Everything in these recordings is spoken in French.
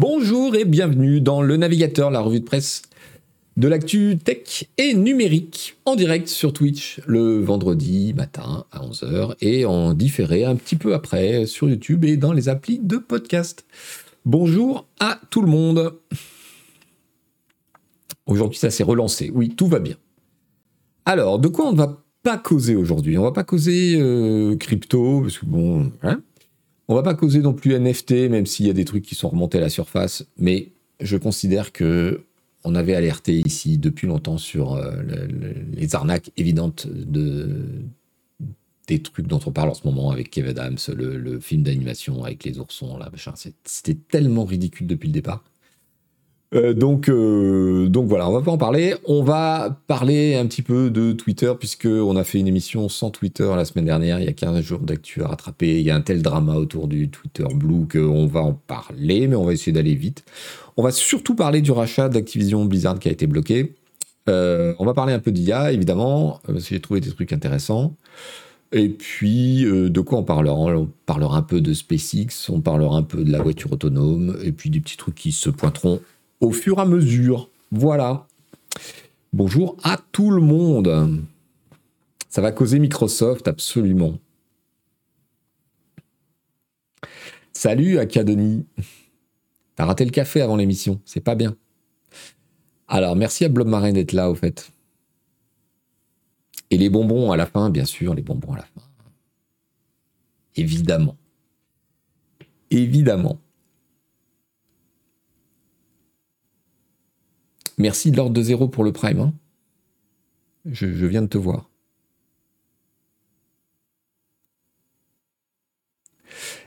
Bonjour et bienvenue dans Le Navigateur, la revue de presse de l'actu tech et numérique en direct sur Twitch le vendredi matin à 11h et en différé un petit peu après sur YouTube et dans les applis de podcast. Bonjour à tout le monde. Aujourd'hui, ça s'est relancé. Oui, tout va bien. Alors, de quoi on ne va pas causer aujourd'hui? On va pas causer euh, crypto, parce que bon, hein? On va pas causer non plus NFT, même s'il y a des trucs qui sont remontés à la surface, mais je considère que on avait alerté ici depuis longtemps sur euh, les arnaques évidentes de, des trucs dont on parle en ce moment avec Kevin Adams, le, film d'animation avec les oursons, là, C'était tellement ridicule depuis le départ. Euh, donc, euh, donc voilà, on va pas en parler. On va parler un petit peu de Twitter, puisqu'on a fait une émission sans Twitter la semaine dernière. Il y a 15 jours d'actu à rattraper. Il y a un tel drama autour du Twitter Blue qu'on va en parler, mais on va essayer d'aller vite. On va surtout parler du rachat d'Activision Blizzard qui a été bloqué. Euh, on va parler un peu d'IA, évidemment, parce que j'ai trouvé des trucs intéressants. Et puis, de quoi on parlera? On parlera un peu de SpaceX, on parlera un peu de la voiture autonome, et puis des petits trucs qui se pointeront au fur et à mesure. Voilà. Bonjour à tout le monde. Ça va causer Microsoft, absolument. Salut Akadoni. T'as raté le café avant l'émission, c'est pas bien. Alors, merci à Blob Marin d'être là, au fait. Et les bonbons à la fin, bien sûr, les bonbons à la fin. Évidemment. Évidemment. Merci de l'ordre de zéro pour le Prime. Hein. Je, viens de te voir.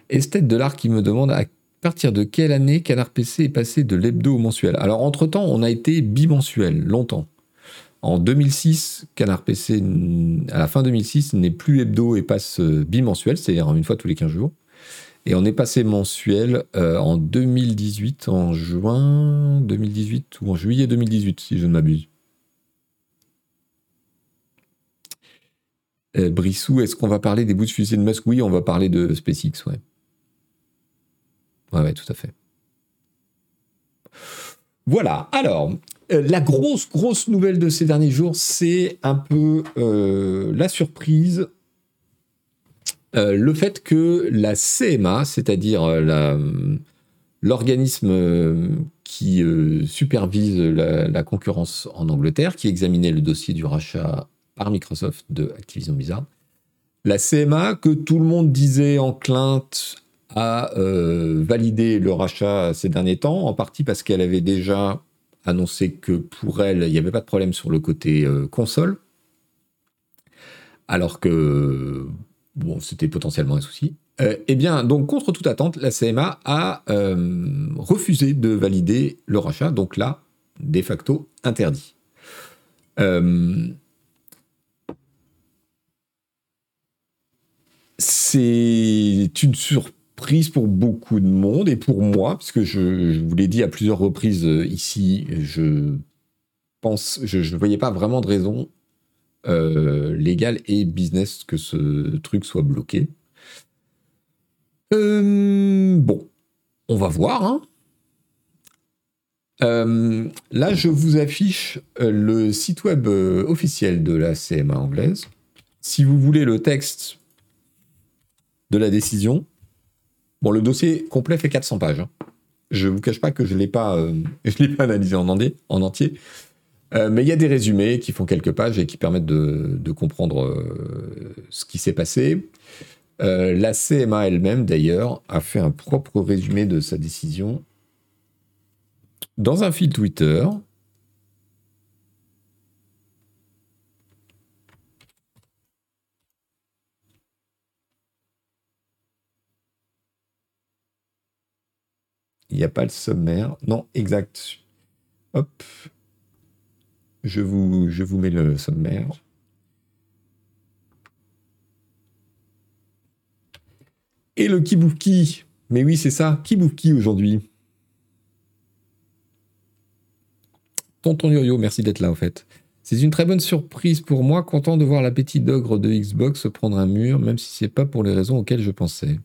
Esthète de l'art qui me demande à partir de quelle année Canard PC est passé de l'hebdo au mensuel? Alors, entre-temps, on a été bimensuel, longtemps. En 2006, Canard PC, à la fin 2006, n'est plus hebdo et passe euh, bimensuel, c'est-à-dire une fois tous les 15 jours. Et on est passé mensuel euh, en 2018, en juin 2018 ou en juillet 2018, si je ne m'abuse. Euh, Brissou, est-ce qu'on va parler des bouts de fusée de Musk? Oui, on va parler de SpaceX, ouais. Ouais, ouais, tout à fait. Voilà, alors, euh, la grosse, grosse nouvelle de ces derniers jours, c'est un peu la surprise euh, le fait que la CMA, c'est-à-dire euh, l'organisme euh, qui supervise la, concurrence en Angleterre, qui examinait le dossier du rachat par Microsoft de Activision Blizzard, la CMA, que tout le monde disait en clint à valider le rachat ces derniers temps, en partie parce qu'elle avait déjà annoncé que pour elle, il n'y avait pas de problème sur le côté console, alors que bon, c'était potentiellement un souci. Euh, eh bien, donc, contre toute attente, la CMA a euh, refusé de valider le rachat, donc là, de facto interdit. Euh, c'est une surprise pour beaucoup de monde et pour moi, puisque je, je vous l'ai dit à plusieurs reprises ici, je pense, je ne voyais pas vraiment de raison euh, légal et business que ce truc soit bloqué. Euh, bon, on va voir. Hein. Euh, là, je vous affiche le site web officiel de la CMA anglaise. Si vous voulez le texte de la décision, bon, le dossier complet fait 400 pages. Hein. Je ne vous cache pas que je ne l'ai pas, analysé en entier. Euh, mais il y a des résumés qui font quelques pages et qui permettent de, comprendre euh, ce qui s'est passé. Euh, la CMA elle-même, d'ailleurs, a fait un propre résumé de sa décision dans un fil Twitter. Il n'y a pas le sommaire. Non, exact. Hop. Je vous, je vous mets le sommaire. Et le Kibuki. Mais oui, c'est ça, Kibuki aujourd'hui. Tonton Yo-Yo, merci d'être là en fait. C'est une très bonne surprise pour moi, content de voir l'appétit d'ogre de Xbox prendre un mur, même si c'est pas pour les raisons auxquelles je pensais.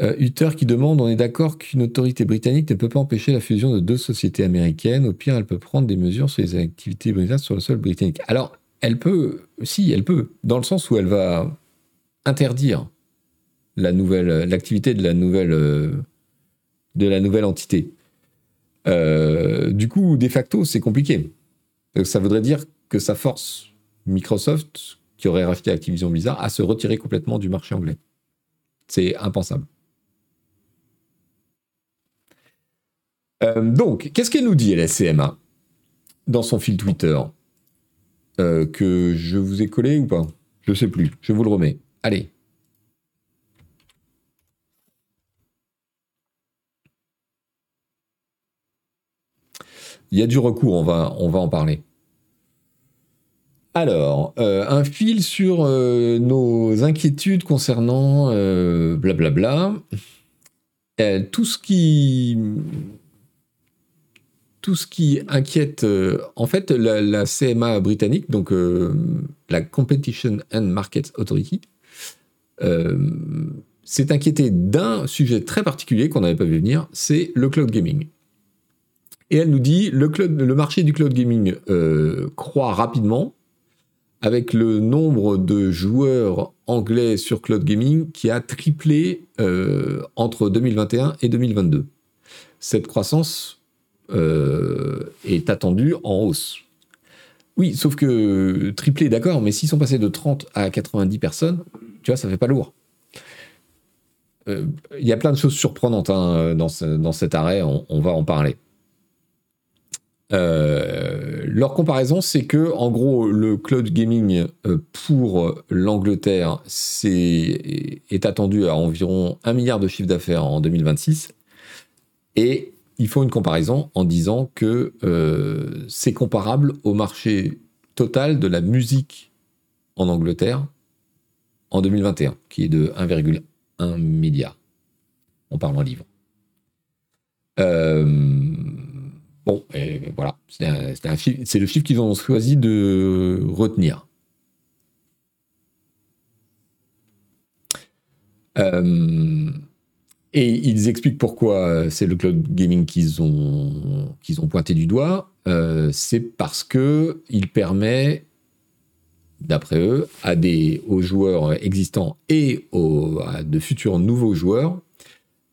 Euh, Uther qui demande on est d'accord qu'une autorité britannique ne peut pas empêcher la fusion de deux sociétés américaines. Au pire, elle peut prendre des mesures sur les activités britanniques sur le sol britannique. Alors, elle peut, si, elle peut, dans le sens où elle va interdire la nouvelle, l'activité de la nouvelle, euh, de la nouvelle entité. Euh, du coup, de facto, c'est compliqué. Ça voudrait dire que ça force Microsoft, qui aurait racheté Activision Blizzard, à se retirer complètement du marché anglais. C'est impensable. Euh, donc, qu'est-ce qu'elle nous dit, LSCMA, dans son fil Twitter? Euh, Que je vous ai collé ou pas? Je sais plus. Je vous le remets. Allez. Il y a du recours, on va, on va en parler. Alors, euh, un fil sur nos inquiétudes concernant blablabla. tout ce qui tout ce qui inquiète, euh, en fait, la, CMA britannique, donc euh, la Competition and Markets Authority, euh, s'est inquiétée d'un sujet très particulier qu'on n'avait pas vu venir, c'est le cloud gaming. Et elle nous dit le, le marché du cloud gaming croît rapidement, avec le nombre de joueurs anglais sur cloud gaming qui a triplé entre 2021 et 2022. Cette croissance euh, est attendu en hausse. Oui, sauf que triplé, d'accord, mais s'ils sont passés de 30 à 90 personnes, tu vois, ça fait pas lourd. Euh, il y a plein de choses surprenantes hein, dans, dans, cet arrêt, on, va en parler. Euh, leur comparaison, c'est que, en gros, le cloud gaming pour l'Angleterre est attendu à environ 1 milliard de chiffre d'affaires en 2026 et ils font une comparaison en disant que euh, c'est comparable au marché total de la musique en Angleterre en 2021, qui est de 1,1 milliard. On parle en livres. Euh, bon, et voilà, c'est le chiffre qu'ils ont choisi de retenir. Euh, et ils expliquent pourquoi euh, c'est le cloud gaming qu'ils ont, pointé du doigt. Euh, c'est parce que il permet, d'après eux, aux joueurs existants et à de futurs nouveaux joueurs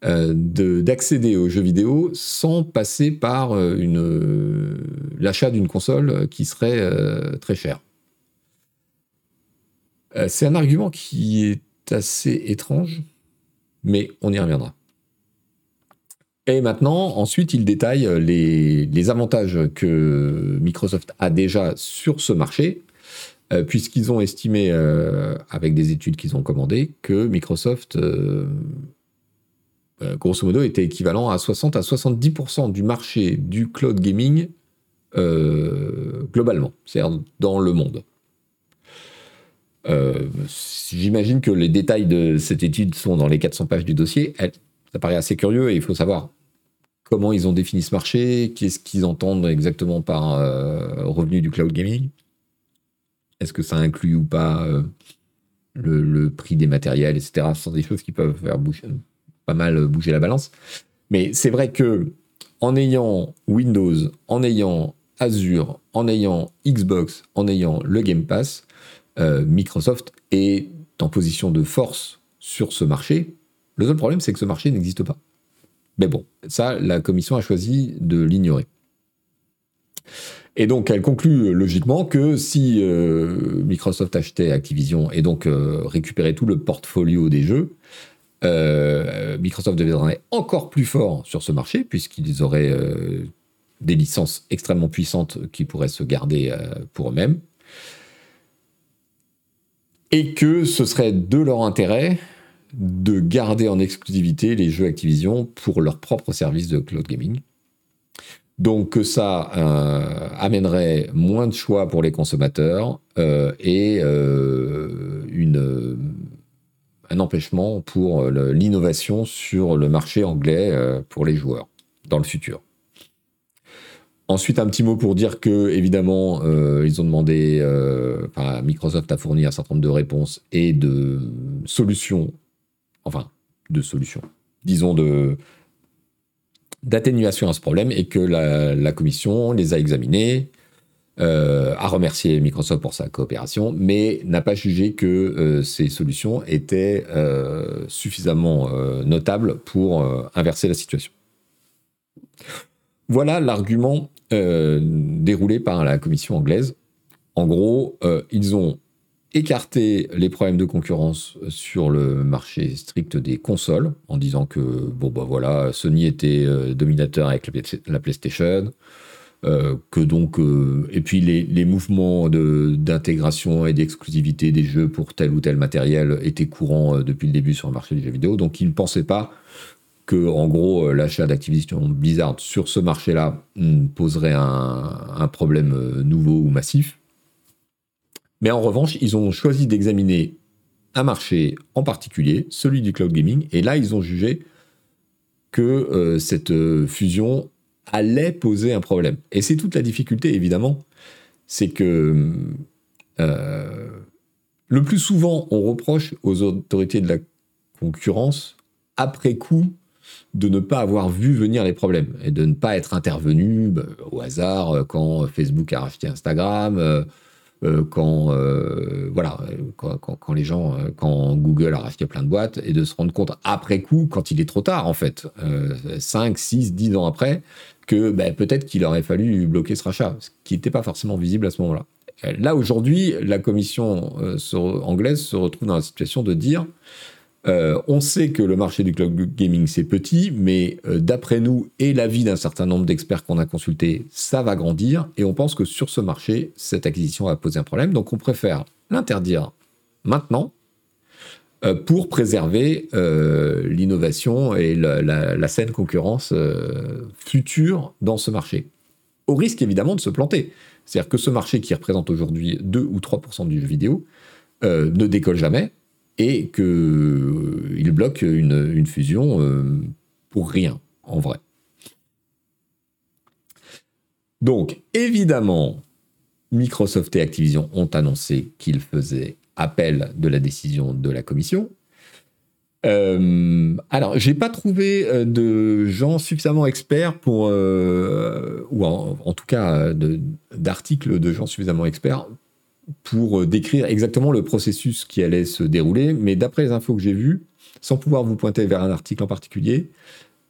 euh, d'accéder aux jeux vidéo sans passer par l'achat d'une console qui serait très chère. c'est un argument qui est assez étrange mais on y reviendra. Et maintenant, ensuite, il détaille les, avantages que Microsoft a déjà sur ce marché, euh, puisqu'ils ont estimé, euh, avec des études qu'ils ont commandées, que Microsoft, euh, grosso modo, était équivalent à 60 à 70% du marché du cloud gaming globalement, c'est-à-dire dans le monde. Euh, j'imagine que les détails de cette étude sont dans les 400 pages du dossier. ça paraît assez curieux et il faut savoir comment ils ont défini ce marché, qu'est-ce qu'ils entendent exactement par euh, revenu du cloud gaming. Est-ce que ça inclut ou pas euh, le, prix des matériels, etc. Ce sont des choses qui peuvent faire bouger, pas mal bouger la balance. Mais c'est vrai que en ayant Windows, en ayant Azure, en ayant Xbox, en ayant le Game Pass, euh, Microsoft est en position de force sur ce marché. Le seul problème, c'est que ce marché n'existe pas. Mais bon, ça, la commission a choisi de l'ignorer. Et donc, elle conclut logiquement que si euh, Microsoft achetait Activision et donc euh, récupérait tout le portfolio des jeux, Microsoft deviendrait encore plus fort sur ce marché, puisqu'ils auraient des licences extrêmement puissantes qui pourraient se garder pour eux-mêmes et que ce serait de leur intérêt de garder en exclusivité les jeux Activision pour leur propre service de cloud gaming. Donc que ça euh, amènerait moins de choix pour les consommateurs euh, et euh, un empêchement pour l'innovation sur le marché anglais pour les joueurs dans le futur. Ensuite, un petit mot pour dire que, évidemment, euh, ils ont demandé, euh, enfin, Microsoft a fourni un certain nombre de réponses et de solutions, enfin, de solutions, disons, de d'atténuation à ce problème et que la, commission les a examinés, euh, a remercié Microsoft pour sa coopération, mais n'a pas jugé que ces solutions étaient suffisamment notables pour inverser la situation. Voilà l'argument déroulé par la commission anglaise. En gros, ils ont écarté les problèmes de concurrence sur le marché strict des consoles en disant que bon bah voilà Sony était dominateur avec la PlayStation, euh, que donc euh, et puis les, mouvements d'intégration et d'exclusivité des jeux pour tel ou tel matériel étaient courants euh, depuis le début sur le marché des jeux vidéo donc ils ne pensaient pas que en gros l'achat d'Activision Blizzard sur ce marché-là hmm, poserait un, problème nouveau ou massif mais en revanche ils ont choisi d'examiner un marché en particulier celui du cloud gaming et là ils ont jugé que cette fusion allait poser un problème. Et c'est toute la difficulté, évidemment, c'est que euh, le plus souvent, on reproche aux autorités de la concurrence, après coup, de ne pas avoir vu venir les problèmes et de ne pas être intervenu bah, au hasard euh, quand Facebook a racheté Instagram, euh, euh, quand, euh, voilà, quand, quand, les gens, euh, quand Google a racheté plein de boîtes, et de se rendre compte après coup, quand il est trop tard en fait, 5, 6, 10 ans après, que ben, peut-être qu'il aurait fallu bloquer ce rachat, ce qui n'était pas forcément visible à ce moment-là. Là, aujourd'hui, la commission anglaise se retrouve dans la situation de dire euh, on sait que le marché du cloud gaming c'est petit, mais euh, d'après nous et l'avis d'un certain nombre d'experts qu'on a consultés, ça va grandir et on pense que sur ce marché, cette acquisition va poser un problème. Donc on préfère l'interdire maintenant euh, pour préserver l'innovation et la, la, saine concurrence future dans ce marché. Au risque évidemment de se planter. C'est-à-dire que ce marché qui représente aujourd'hui 2 ou 3% du jeu vidéo ne décolle jamais et qu'il euh, bloque une, fusion euh, pour rien, en vrai. Donc, évidemment, Microsoft et Activision ont annoncé qu'ils faisaient appel de la décision de la commission. Euh, alors, j'ai pas trouvé euh, de gens suffisamment experts pour, ou en, en, tout cas d'articles de gens suffisamment experts pour euh, décrire exactement le processus qui allait se dérouler, mais d'après les infos que j'ai vues, sans pouvoir vous pointer vers un article en particulier,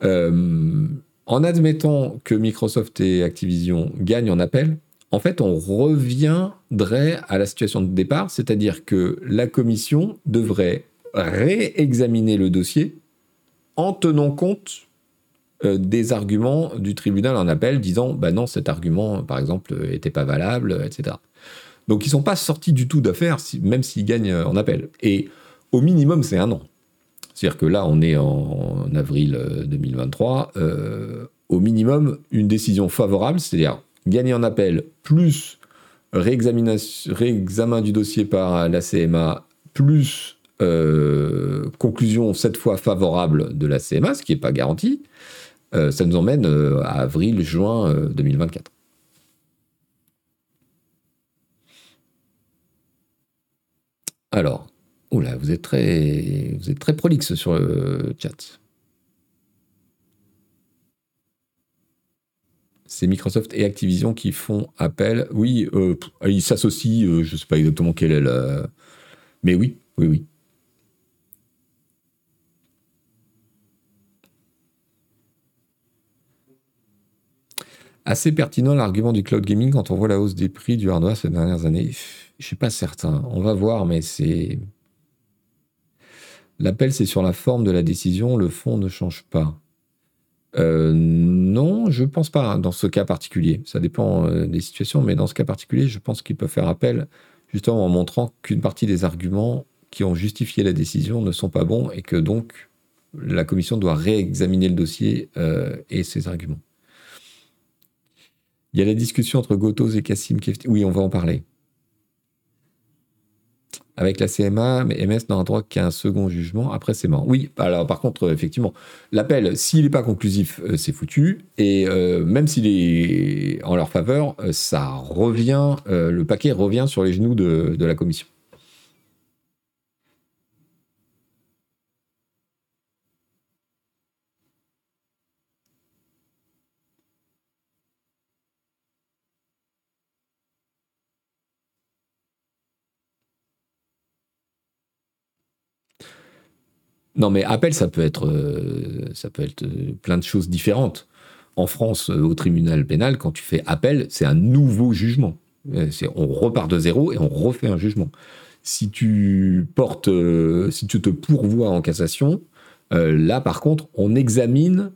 euh, en admettant que Microsoft et Activision gagnent en appel, en fait, on reviendrait à la situation de départ, c'est-à-dire que la commission devrait réexaminer le dossier en tenant compte euh, des arguments du tribunal en appel disant bah non cet argument par exemple n'était pas valable etc donc ils sont pas sortis du tout d'affaires, même s'ils gagnent euh, en appel. Et au minimum, c'est un an. C'est-à-dire que là, on est en, avril 2023. Euh, euh, au minimum, une décision favorable, c'est-à-dire gagner en appel plus réexamen du dossier par la CMA plus conclusion cette fois favorable de la CMA, ce qui n'est pas garanti, ça nous emmène à avril-juin 2024. Alors, oula, vous êtes très, vous êtes très prolixe sur le chat. C'est Microsoft et Activision qui font appel. Oui, euh, ils s'associent. Euh, je ne sais pas exactement quelle est la. Mais oui, oui, oui. Assez pertinent l'argument du cloud gaming quand on voit la hausse des prix du hardware ces dernières années. Je suis pas certain. On va voir, mais c'est. L'appel, c'est sur la forme de la décision. Le fond ne change pas. Euh, non, je pense pas hein, dans ce cas particulier. Ça dépend euh, des situations, mais dans ce cas particulier, je pense qu'il peut faire appel justement en montrant qu'une partie des arguments qui ont justifié la décision ne sont pas bons et que donc la commission doit réexaminer le dossier euh, et ses arguments. Il y a la discussion entre Gotos et Kassim Oui, on va en parler. Avec la CMA, mais MS n'aura droit qu'à un second jugement. Après, c'est mort. Oui, alors par contre, effectivement, l'appel, s'il n'est pas conclusif, euh, c'est foutu. Et euh, même s'il est en leur faveur, euh, ça revient, le paquet revient sur les genoux de la commission. Non, mais appel, ça peut être, ça peut être plein de choses différentes. En France, au tribunal pénal, quand tu fais appel, c'est un nouveau jugement. On repart de zéro et on refait un jugement. Si tu portes, si tu te pourvois en cassation, là, par contre, on examine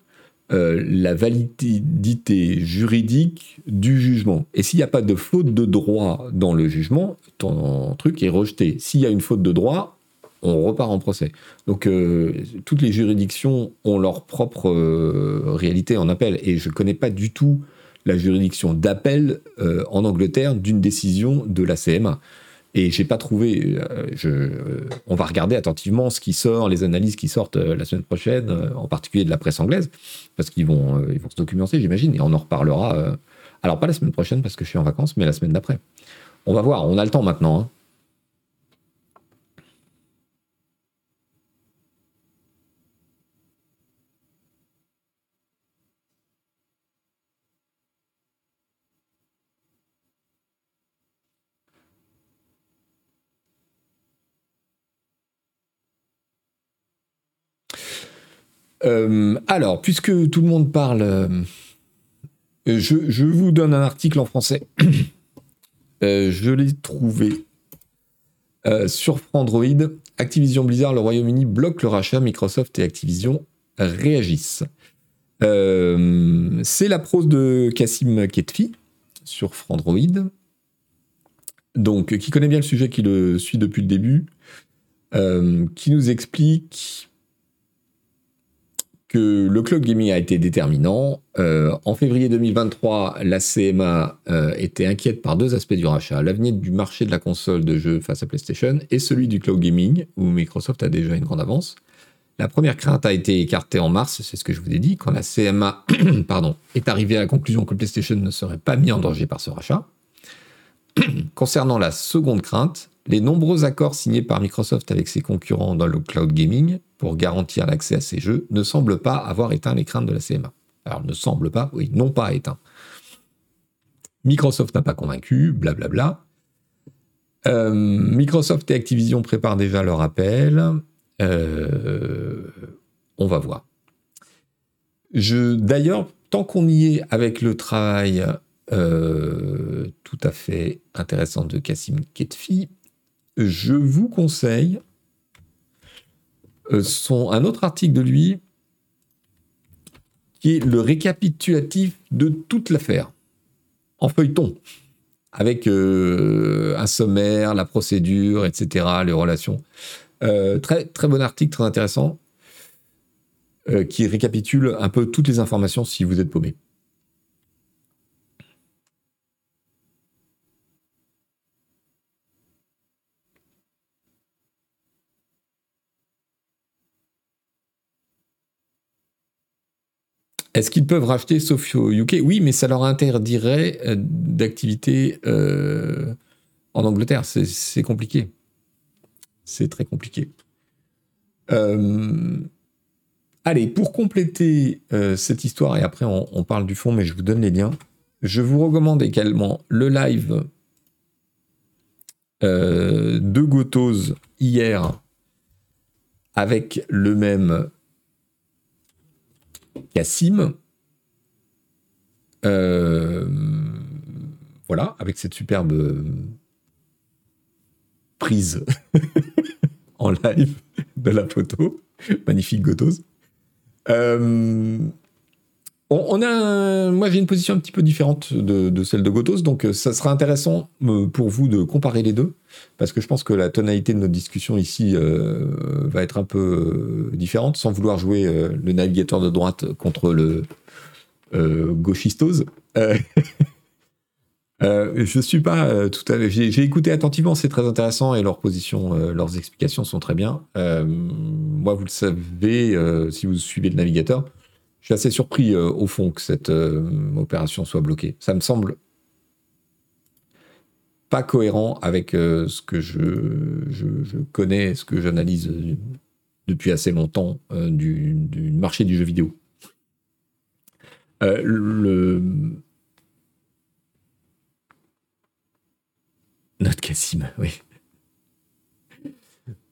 euh, la validité juridique du jugement. Et s'il n'y a pas de faute de droit dans le jugement, ton truc est rejeté. S'il y a une faute de droit, on repart en procès. Donc euh, toutes les juridictions ont leur propre euh, réalité en appel. Et je ne connais pas du tout la juridiction d'appel en Angleterre d'une décision de la CMA. Et j'ai pas trouvé. Euh, je, euh, on va regarder attentivement ce qui sort, les analyses qui sortent euh, la semaine prochaine, en particulier de la presse anglaise, parce qu'ils vont, vont se documenter, j'imagine, et on en reparlera. alors pas la semaine prochaine parce que je suis en vacances, mais la semaine d'après. On va voir. On a le temps maintenant. Hein. Euh, alors, puisque tout le monde parle, euh, je, vous donne un article en français. Euh, je l'ai trouvé sur Android. Activision Blizzard, le Royaume-Uni bloque le rachat. Microsoft et Activision réagissent. C'est la prose de Kassim Ketfi sur Android. Donc, qui connaît bien le sujet, qui le suit depuis le début, qui nous explique le cloud gaming a été déterminant. Euh, en février 2023, la CMA euh, était inquiète par deux aspects du rachat l'avenir du marché de la console de jeux face à PlayStation et celui du cloud gaming, où Microsoft a déjà une grande avance. La première crainte a été écartée en mars, c'est ce que je vous ai dit, quand la CMA pardon, est arrivée à la conclusion que PlayStation ne serait pas mis en danger par ce rachat. Concernant la seconde crainte, les nombreux accords signés par Microsoft avec ses concurrents dans le cloud gaming pour garantir l'accès à ces jeux ne semblent pas avoir éteint les craintes de la CMA. Alors, ne semble pas, oui, non pas éteint. Microsoft n'a pas convaincu, blablabla. Euh, Microsoft et Activision préparent déjà leur appel. Euh, on va voir. D'ailleurs, tant qu'on y est avec le travail euh, tout à fait intéressant de Kassim Ketfi, je vous conseille son, un autre article de lui qui est le récapitulatif de toute l'affaire en feuilleton avec euh, un sommaire, la procédure, etc., les relations. Euh, très, très bon article, très intéressant, qui récapitule un peu toutes les informations si vous êtes paumé. Est-ce qu'ils peuvent racheter sauf au UK Oui, mais ça leur interdirait euh, d'activité euh, en Angleterre. C'est compliqué. C'est très compliqué. Euh, allez, pour compléter cette histoire, et après on, parle du fond, mais je vous donne les liens, je vous recommande également le live de Gotos hier avec le même Cassim. Euh, voilà, avec cette superbe prise en live de la photo. Magnifique Gotos. Euh, on, a, moi j'ai une position un petit peu différente de, celle de Gotos, donc euh, ça sera intéressant euh, pour vous de comparer les deux, parce que je pense que la tonalité de notre discussion ici euh, va être un peu différente, sans vouloir jouer le navigateur de droite contre le gauchistose. je suis pas tout à. J'ai écouté attentivement, c'est très intéressant et leurs positions, leurs explications sont très bien. moi, vous le savez, si vous suivez le navigateur, je suis assez surpris euh, au fond que cette euh, opération soit bloquée. Ça me semble pas cohérent avec euh, ce que je, connais, ce que j'analyse depuis assez longtemps du, marché du jeu vidéo. le Note Cassim, oui.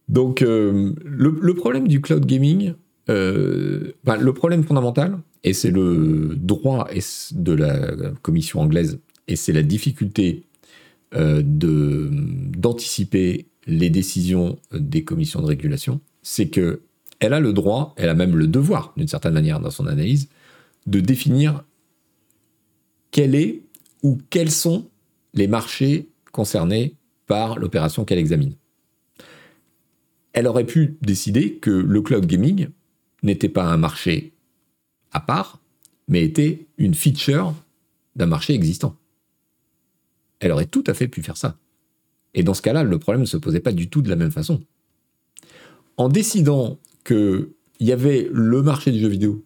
Donc, le, problème du cloud gaming, le problème fondamental, et c'est le droit de la commission anglaise, et c'est la difficulté d'anticiper les décisions des commissions de régulation, c'est que elle a le droit, elle a même le devoir, d'une certaine manière, dans son analyse, de définir quel est ou quels sont les marchés concernés par l'opération qu'elle examine. Elle aurait pu décider que le cloud gaming n'était pas un marché à part, mais était une feature d'un marché existant. Elle aurait tout à fait pu faire ça. Et dans ce cas-là, le problème ne se posait pas du tout de la même façon. En décidant qu'il y avait le marché du jeu vidéo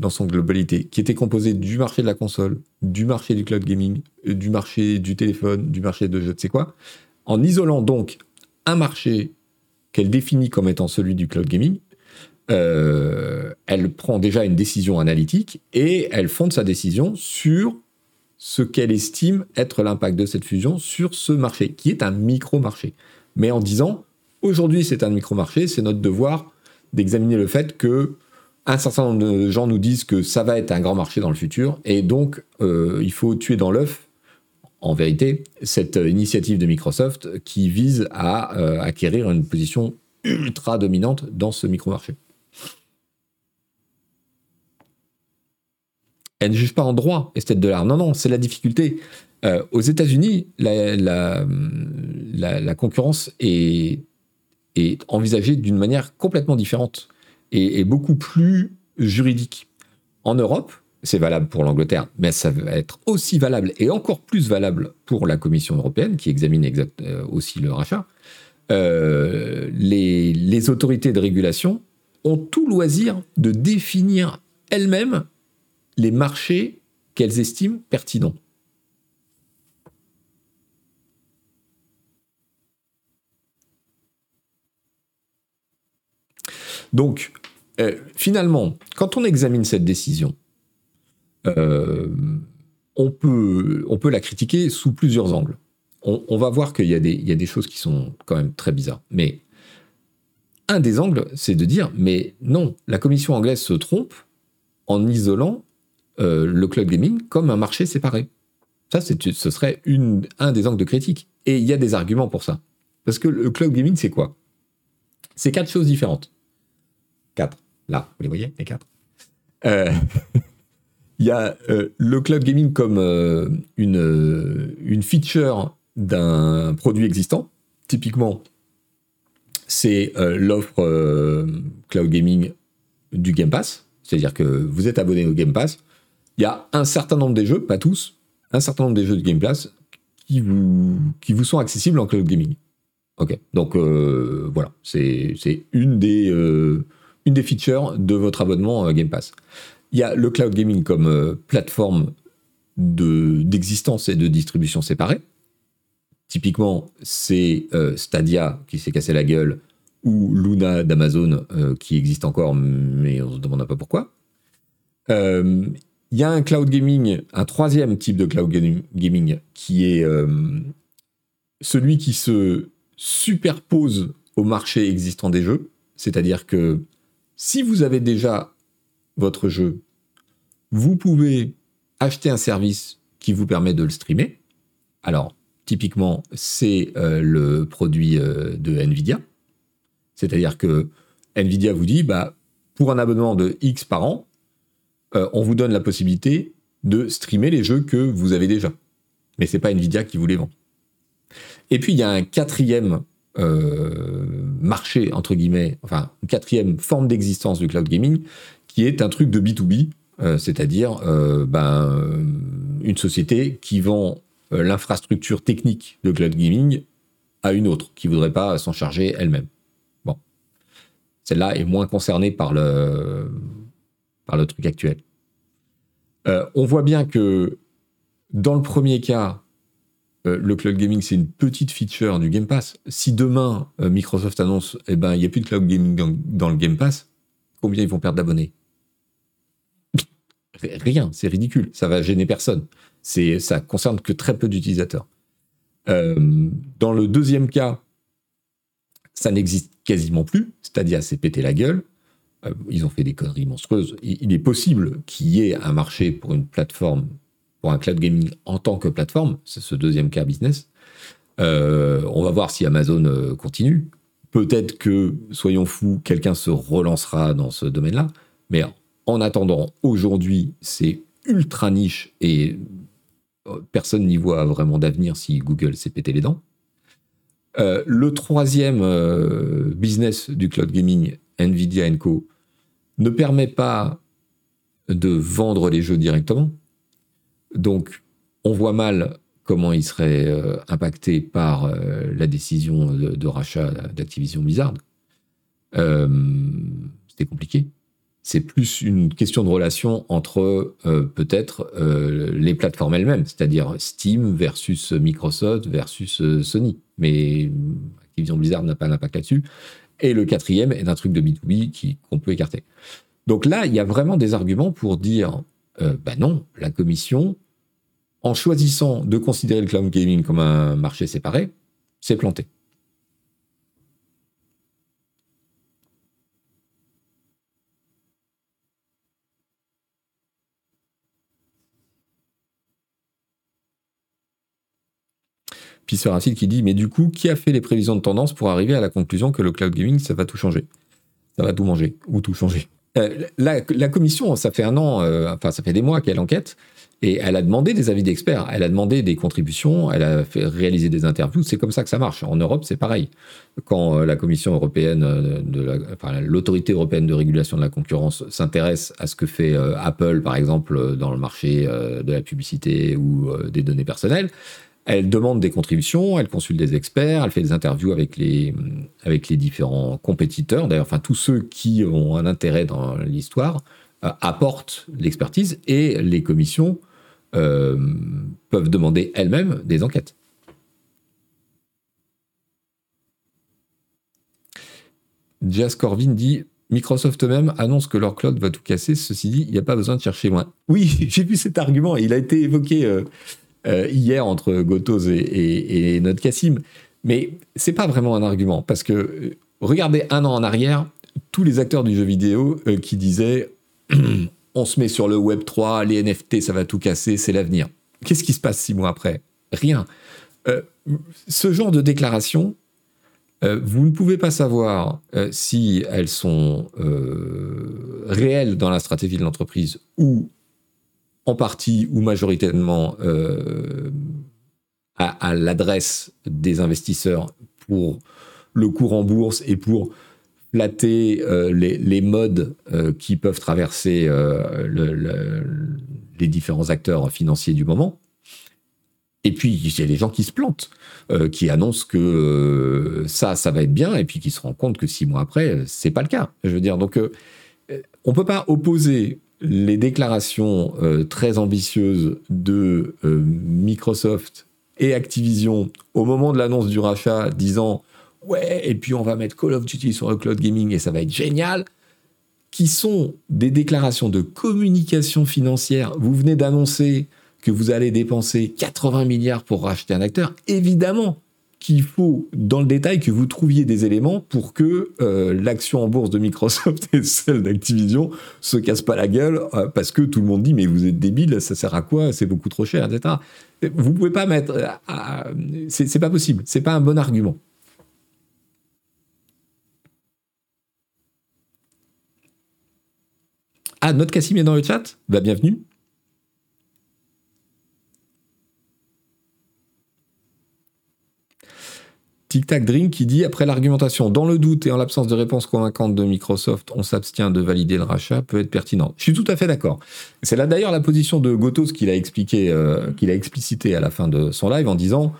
dans son globalité, qui était composé du marché de la console, du marché du cloud gaming, du marché du téléphone, du marché de je ne sais quoi, en isolant donc un marché qu'elle définit comme étant celui du cloud gaming, euh, elle prend déjà une décision analytique et elle fonde sa décision sur ce qu'elle estime être l'impact de cette fusion sur ce marché, qui est un micro-marché. Mais en disant, aujourd'hui c'est un micro-marché, c'est notre devoir d'examiner le fait que un certain nombre de gens nous disent que ça va être un grand marché dans le futur, et donc euh, il faut tuer dans l'œuf, en vérité, cette initiative de Microsoft qui vise à euh, acquérir une position ultra dominante dans ce micro-marché. Elle ne juge pas en droit, Esthète de l'art. Non, non, c'est la difficulté. Euh, aux États-Unis, la, concurrence est, envisagée d'une manière complètement différente et, beaucoup plus juridique. En Europe, c'est valable pour l'Angleterre, mais ça va être aussi valable et encore plus valable pour la Commission européenne qui examine euh, aussi le rachat. Euh, les autorités de régulation ont tout loisir de définir elles-mêmes les marchés qu'elles estiment pertinents. Donc, euh, finalement, quand on examine cette décision, euh, on, peut, on peut la critiquer sous plusieurs angles. On, va voir qu'il y, y, a des choses qui sont quand même très bizarres. Mais un des angles, c'est de dire, mais non, la commission anglaise se trompe en isolant euh, le cloud gaming comme un marché séparé. Ça, ce serait un des angles de critique. Et il y a des arguments pour ça. Parce que le cloud gaming, c'est quoi? C'est quatre choses différentes. Quatre. Là, vous les voyez, les quatre? Euh, il y a euh, le cloud gaming comme une feature d'un produit existant. Typiquement, c'est l'offre cloud gaming du Game Pass. C'est-à-dire que vous êtes abonné au Game Pass, il y a un certain nombre des jeux, pas tous, un certain nombre des jeux de Game Pass qui vous, qui vous sont accessibles en cloud gaming. Ok, donc euh, voilà, c'est une, des euh, une des features de votre abonnement Game Pass. Il y a le cloud gaming comme euh, plateforme d'existence et de distribution séparée. Typiquement, c'est Stadia qui s'est cassé la gueule ou Luna d'Amazon qui existe encore, mais on se demande pas pourquoi. Il y a un cloud gaming, un troisième type de cloud gaming, qui est euh, celui qui se superpose au marché existant des jeux. C'est-à-dire que si vous avez déjà votre jeu, vous pouvez acheter un service qui vous permet de le streamer. Alors, typiquement, c'est euh, le produit euh, de Nvidia. C'est-à-dire que Nvidia vous dit, bah, pour un abonnement de X par an, euh, on vous donne la possibilité de streamer les jeux que vous avez déjà. Mais c'est pas Nvidia qui vous les vend. Et puis il y a un quatrième euh, marché, entre guillemets, enfin, une quatrième forme d'existence du cloud gaming, qui est un truc de B2B, euh, c'est-à-dire ben, une société qui vend l'infrastructure technique de cloud gaming à une autre, qui voudrait pas s'en charger elle-même. Bon. Celle-là est moins concernée par le, par le truc actuel. Euh, on voit bien que dans le premier cas, euh, le cloud gaming, c'est une petite feature du Game Pass. Si demain, euh, Microsoft annonce, eh ben, n'y a plus de cloud gaming dans, le Game Pass, combien ils vont perdre d'abonnés? Rien, c'est ridicule. Ça va gêner personne. C'est, ça concerne que très peu d'utilisateurs. dans le deuxième cas, ça n'existe quasiment plus, c'est-à-dire c'est pété la gueule. Euh, ils ont fait des conneries monstrueuses. Il, est possible qu'il y ait un marché pour une plateforme, pour un cloud gaming en tant que plateforme, c'est ce deuxième cas business. Euh, on va voir si Amazon euh, continue. Peut-être que, soyons fous, quelqu'un se relancera dans ce domaine-là. Mais en attendant, aujourd'hui, c'est ultra niche et personne n'y voit vraiment d'avenir si Google s'est pété les dents. le troisième business du cloud gaming, Nvidia Co, ne permet pas de vendre les jeux directement. Donc, on voit mal comment il serait euh, impacté par euh, la décision de, rachat d'Activision Blizzard. Euh, C'était compliqué. C'est plus une question de relation entre peut-être les plateformes elles-mêmes, c'est-à-dire Steam versus Microsoft versus Sony. Mais Activision Blizzard n'a pas d'impact là-dessus. Et le quatrième est un truc de B2B qu'on peut écarter. Donc là, il y a vraiment des arguments pour dire, euh, bah non, la commission, en choisissant de considérer le cloud gaming comme un marché séparé, s'est planté. Puis Serafil qui dit Mais du coup, qui a fait les prévisions de tendance pour arriver à la conclusion que le cloud gaming, ça va tout changer? Ça va tout manger ou tout changer euh, la, commission, ça fait un an, euh, enfin, ça fait des mois qu'elle enquête. Et elle a demandé des avis d'experts, elle a demandé des contributions, elle a fait réaliser des interviews. C'est comme ça que ça marche. En Europe, c'est pareil. Quand euh, la Commission européenne, de l'autorité européenne de régulation de la concurrence s'intéresse à ce que fait Apple, par exemple, dans le marché de la publicité ou des données personnelles, elle demande des contributions, elle consulte des experts, elle fait des interviews avec les, avec les différents compétiteurs. D'ailleurs, enfin, tous ceux qui ont un intérêt dans l'histoire euh, apportent l'expertise et les commissions euh, peuvent demander elles-mêmes des enquêtes. Jas Corvin dit Microsoft même annonce que leur cloud va tout casser. Ceci dit, il n'y a pas besoin de chercher loin. Oui, j'ai vu cet argument. Il a été évoqué euh, euh, hier entre Gotos et, et, notre Cassim. Mais c'est pas vraiment un argument parce que euh, regardez un an en arrière, tous les acteurs du jeu vidéo euh, qui disaient on se met sur le Web 3, les NFT, ça va tout casser, c'est l'avenir. Qu'est-ce qui se passe six mois après? Rien. ce genre de déclaration, vous ne pouvez pas savoir si elles sont réelles dans la stratégie de l'entreprise ou en partie ou majoritairement euh, à, l'adresse des investisseurs pour le cours en bourse et pour flatter euh, les, modes euh, qui peuvent traverser les différents acteurs financiers du moment. Et puis, il y a des gens qui se plantent, qui annoncent que ça, ça va être bien, et puis qui se rendent compte que six mois après, c'est pas le cas. Je veux dire, donc, on peut pas opposer les déclarations euh, très ambitieuses de euh, Microsoft et Activision au moment de l'annonce du rachat disant ouais et puis on va mettre Call of Duty sur le cloud gaming et ça va être génial qui sont des déclarations de communication financière. Vous venez d'annoncer que vous allez dépenser 80 milliards pour racheter un acteur. Évidemment qu'il faut, dans le détail, que vous trouviez des éléments pour que euh, l'action en bourse de Microsoft et celle d'Activision se cassent pas la gueule, euh, parce que tout le monde dit mais vous êtes débile, ça sert à quoi, c'est beaucoup trop cher, etc. Vous pouvez pas mettre, euh, c'est pas possible, c'est pas un bon argument. Ah, notre Cassim est dans le chat? Bah bienvenue. Tic Tac Drink qui dit après l'argumentation, dans le doute et en l'absence de réponse convaincante de Microsoft, on s'abstient de valider le rachat peut être pertinent. Je suis tout à fait d'accord. C'est là d'ailleurs la position de Gotos qu'il a expliqué, euh, qu'il a explicité à la fin de son live en disant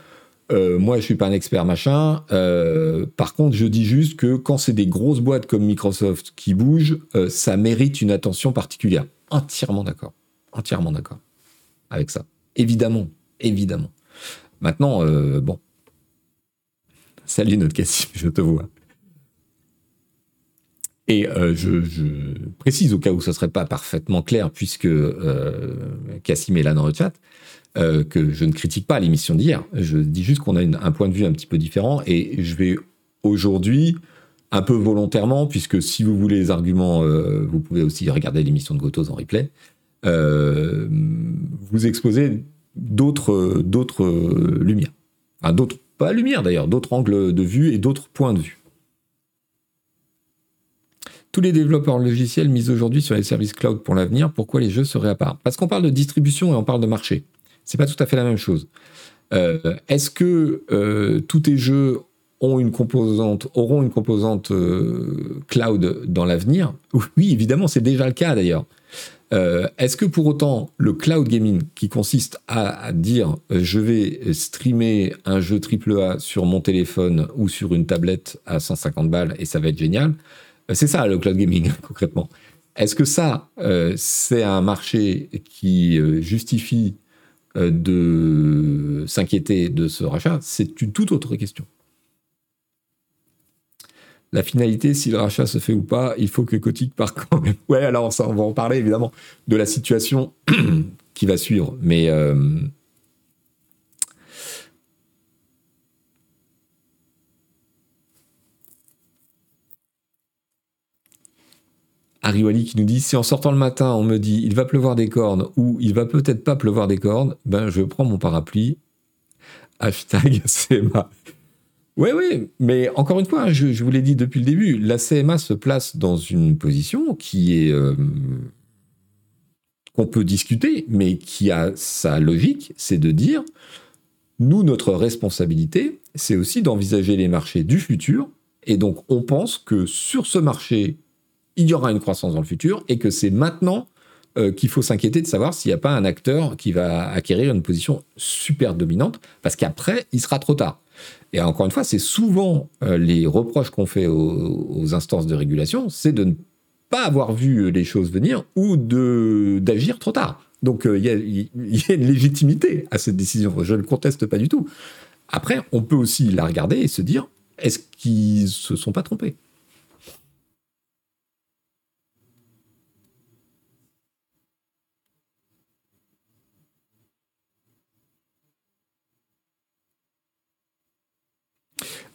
euh, moi je suis pas un expert machin. Euh, par contre, je dis juste que quand c'est des grosses boîtes comme Microsoft qui bougent, ça mérite une attention particulière. Entièrement d'accord. Entièrement d'accord avec ça. Évidemment, évidemment. Maintenant, bon, Salut notre Cassim, je te vois. Et euh, je, précise au cas où ce ne serait pas parfaitement clair, puisque euh, Cassim est là dans le chat, euh, que je ne critique pas l'émission d'hier. Je dis juste qu'on a un point de vue un petit peu différent et je vais aujourd'hui, un peu volontairement, puisque si vous voulez les arguments, vous pouvez aussi regarder l'émission de Gotos en replay, vous exposez d'autres d'autres lumières. Enfin, d'autres, pas lumières d'ailleurs, d'autres angles de vue et d'autres points de vue. Tous les développeurs logiciels misent aujourd'hui sur les services cloud pour l'avenir. Pourquoi les jeux seraient à part? Parce qu'on parle de distribution et on parle de marché. C'est pas tout à fait la même chose. Euh, est-ce que euh, tous tes jeux auront une composante euh, cloud dans l'avenir? Oui, évidemment, c'est déjà le cas d'ailleurs. Est-ce que pour autant le cloud gaming, qui consiste à, dire je vais streamer un jeu AAA sur mon téléphone ou sur une tablette à 150 balles et ça va être génial, c'est ça le cloud gaming concrètement. Est-ce que ça, c'est un marché qui justifie euh, de s'inquiéter de ce rachat, c'est une toute autre question. La finalité, si le rachat se fait ou pas, il faut que Kotick parte quand même. Ouais, alors on va en parler évidemment de la situation qui va suivre. Mais euh, Ariwali qui nous dit si en sortant le matin on me dit il va pleuvoir des cornes ou il va peut-être pas pleuvoir des cornes, ben je prends mon parapluie. Hashtag CMA. Oui, oui, mais encore une fois, je, vous l'ai dit depuis le début, la CMA se place dans une position qui est euh, qu'on peut discuter, mais qui a sa logique, c'est de dire nous, notre responsabilité, c'est aussi d'envisager les marchés du futur, et donc on pense que sur ce marché il y aura une croissance dans le futur et que c'est maintenant euh, qu'il faut s'inquiéter de savoir s'il n'y a pas un acteur qui va acquérir une position super dominante, parce qu'après, il sera trop tard. Et encore une fois, c'est souvent euh, les reproches qu'on fait aux, instances de régulation, c'est de ne pas avoir vu les choses venir ou d'agir trop tard. Donc euh, il y, a une légitimité à cette décision, je ne le conteste pas du tout. Après, on peut aussi la regarder et se dire, est-ce qu'ils se sont pas trompés?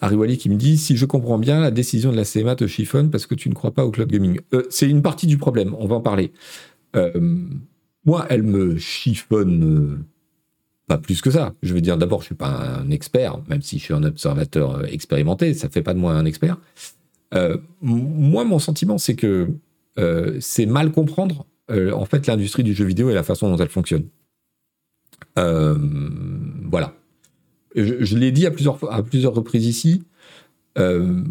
Ariwali qui me dit si je comprends bien, la décision de la CMA te chiffonne parce que tu ne crois pas au cloud gaming. Euh, c'est une partie du problème, on va en parler. Euh, moi, elle me chiffonne euh, pas plus que ça. Je veux dire, d'abord, je suis pas un expert, même si je suis un observateur expérimenté, ça fait pas de moi un expert. moi, mon sentiment, c'est que c'est mal comprendre en fait l'industrie du jeu vidéo et la façon dont elle fonctionne. voilà je, l'ai dit à plusieurs, à plusieurs reprises ici, euh,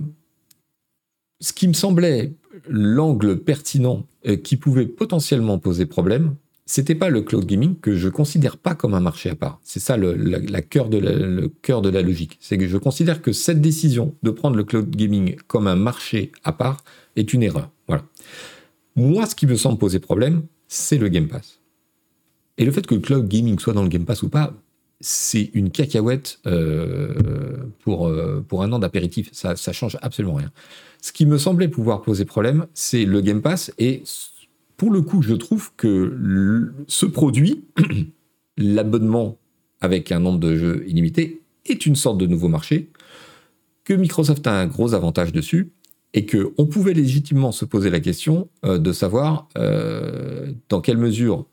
ce qui me semblait l'angle pertinent euh, qui pouvait potentiellement poser problème, c'était pas le cloud gaming que je considère pas comme un marché à part. C'est ça le, cœur de la, le cœur de la logique. C'est que je considère que cette décision de prendre le cloud gaming comme un marché à part est une erreur. Voilà. Moi, ce qui me semble poser problème, c'est le Game Pass. Et le fait que le cloud gaming soit dans le Game Pass ou pas, c'est une cacahuète euh, pour, euh, pour un an d'apéritif. Ça, ça change absolument rien. Ce qui me semblait pouvoir poser problème, c'est le Game Pass. Et pour le coup, je trouve que ce produit, l'abonnement avec un nombre de jeux illimité, est une sorte de nouveau marché, que Microsoft a un gros avantage dessus, et qu'on pouvait légitimement se poser la question euh, de savoir dans quelle mesure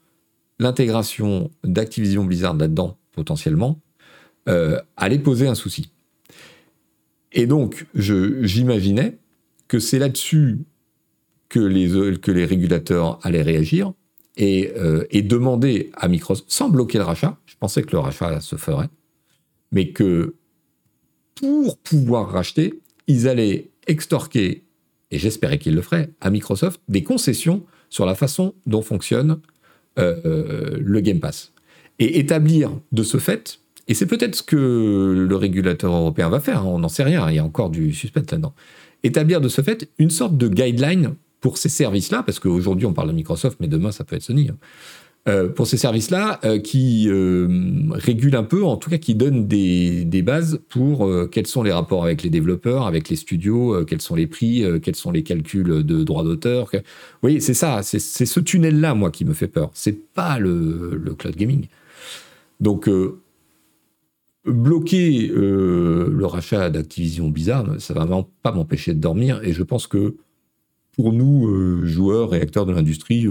l'intégration d'Activision Blizzard là-dedans potentiellement, euh, allait poser un souci. Et donc, j'imaginais que c'est là-dessus que les, régulateurs allaient réagir et, euh, et, demander à Microsoft, sans bloquer le rachat, je pensais que le rachat se ferait, mais que pour pouvoir racheter, ils allaient extorquer, et j'espérais qu'ils le feraient, à Microsoft des concessions sur la façon dont fonctionne euh, le Game Pass et établir de ce fait, et c'est peut-être ce que le régulateur européen va faire, hein, on n'en sait rien, il y a encore du suspense là-dedans, établir de ce fait une sorte de guideline pour ces services-là, parce qu'aujourd'hui on parle de Microsoft, mais demain ça peut être Sony, hein, euh, pour ces services-là euh, qui euh, régulent un peu, en tout cas qui donnent des, bases pour quels sont les rapports avec les développeurs, avec les studios, quels sont les prix, quels sont les calculs de droits d'auteur. Oui, c'est ça, c'est ce tunnel-là, moi, qui me fait peur. C'est pas le cloud gaming. Donc, euh, bloquer le rachat d'Activision Blizzard, ça va vraiment pas m'empêcher de dormir. Et je pense que pour nous, joueurs et acteurs de l'industrie,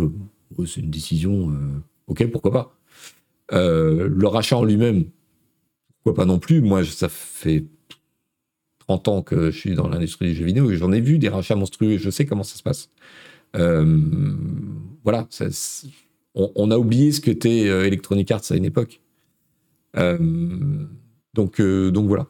c'est une décision, ok, pourquoi pas. le rachat en lui-même, pourquoi pas non plus. Moi, ça fait 30 ans que je suis dans l'industrie du jeu vidéo et j'en ai vu des rachats monstrueux. Je sais comment ça se passe. Euh, voilà, on, a oublié ce que était euh, Electronic Arts à une époque. Euh, donc, donc voilà.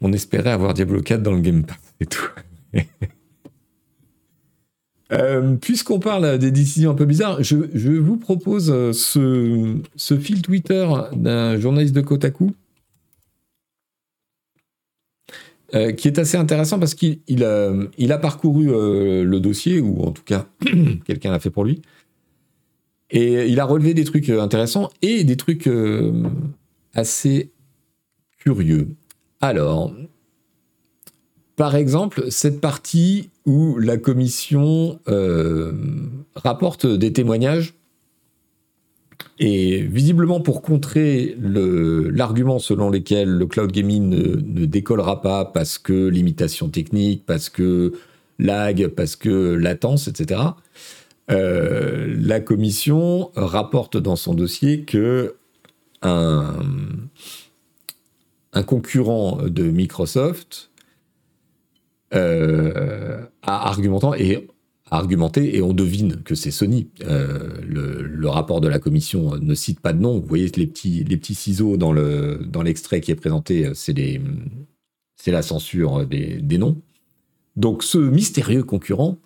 On espérait avoir Diablo 4 dans le Game Pass et tout. Euh, puisqu'on parle des décisions un peu bizarres, je, vous propose euh, ce, fil Twitter d'un journaliste de Kotaku euh, qui est assez intéressant parce qu'il a, parcouru le dossier, ou en tout cas quelqu'un l'a fait pour lui, et il a relevé des trucs intéressants et des trucs assez curieux. Alors, par exemple, cette partie où la commission euh, rapporte des témoignages et visiblement pour contrer l'argument selon lequel le cloud gaming ne, décollera pas parce que limitation technique, parce que lag, parce que latence, etc. Euh, la commission rapporte dans son dossier que un concurrent de Microsoft euh, à argumentant et argumenté et on devine que c'est Sony. Euh, le, rapport de la commission ne cite pas de nom. Vous voyez les petits, les petits ciseaux dans, le, dans l'extrait qui est présenté, c'est, c'est la censure des, des, noms. Donc ce mystérieux concurrent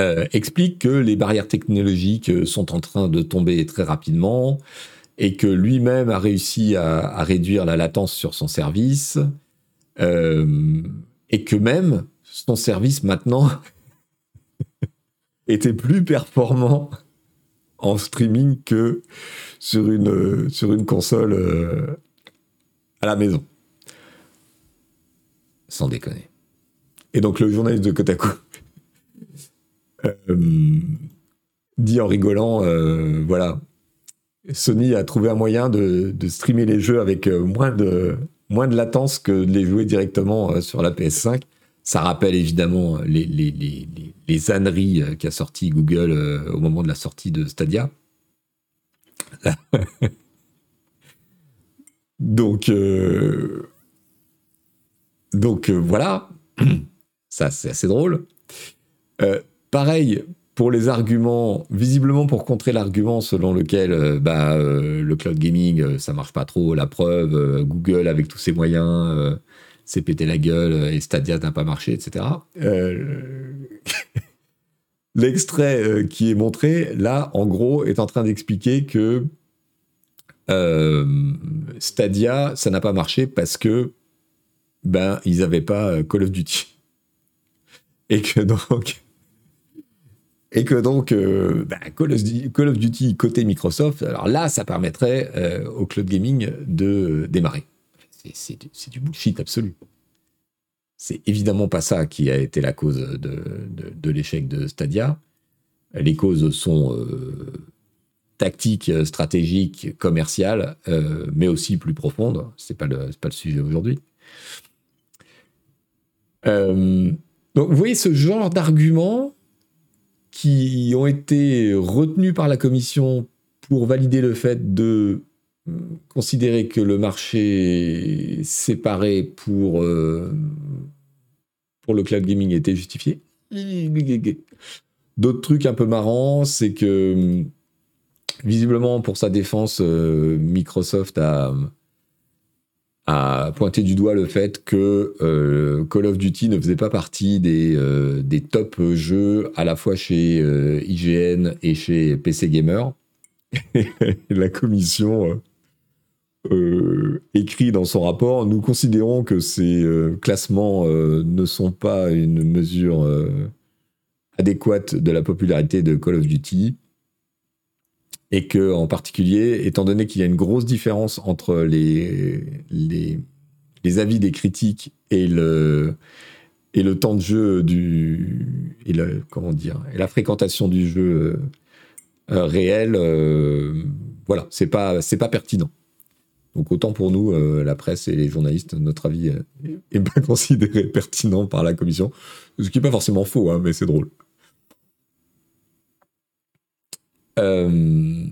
euh, explique que les barrières technologiques sont en train de tomber très rapidement et que lui-même a réussi à, à réduire la latence sur son service. Euh, et que même son service maintenant était plus performant en streaming que sur une, sur une console euh, à la maison. Sans déconner. Et donc le journaliste de Kotaku euh, dit en rigolant, euh, voilà, Sony a trouvé un moyen de, streamer les jeux avec moins de, moins de latence que de les jouer directement sur la PS5. Ça rappelle évidemment les, les, âneries euh, qu'a sorti Google euh, au moment de la sortie de Stadia. donc, donc voilà, ça c'est assez drôle. pareil, pour les arguments, visiblement pour contrer l'argument selon lequel euh, bah, euh, le cloud gaming, euh, ça marche pas trop, la preuve, Google avec tous ses moyens s'est pété la gueule et Stadia n'a pas marché, etc. L'extrait qui est montré, là, en gros, est en train d'expliquer que Stadia, ça n'a pas marché parce que ben, ils n'avaient pas Call of Duty. Et que donc, et que donc, euh, bah, Call, of Duty côté Microsoft, alors là, ça permettrait euh, au cloud gaming de démarrer. C'est du bullshit absolu. C'est évidemment pas ça qui a été la cause de, l'échec de Stadia. Les causes sont euh, tactiques, stratégiques, commerciales, mais aussi plus profondes. C'est pas le, pas le sujet aujourd'hui. donc, vous voyez ce genre d'argument qui ont été retenus par la Commission pour valider le fait de euh, considérer que le marché séparé pour, euh, pour le cloud gaming était justifié. D'autres trucs un peu marrants, c'est que visiblement pour sa défense, euh, Microsoft a, a pointé du doigt le fait que euh, Call of Duty ne faisait pas partie des, des top jeux à la fois chez IGN et chez PC Gamer. la commission écrit dans son rapport Nous considérons que ces classements ne sont pas une mesure adéquate de la popularité de Call of Duty et que en particulier, étant donné qu'il y a une grosse différence entre les, les, avis des critiques et le, et le temps de jeu du et le comment dire et la fréquentation du jeu euh, réel, voilà, c'est pas pas pertinent. Donc autant pour nous, la presse et les journalistes, notre avis est pas considéré pertinent par la commission, ce qui est pas forcément faux, hein, mais c'est drôle. Euh,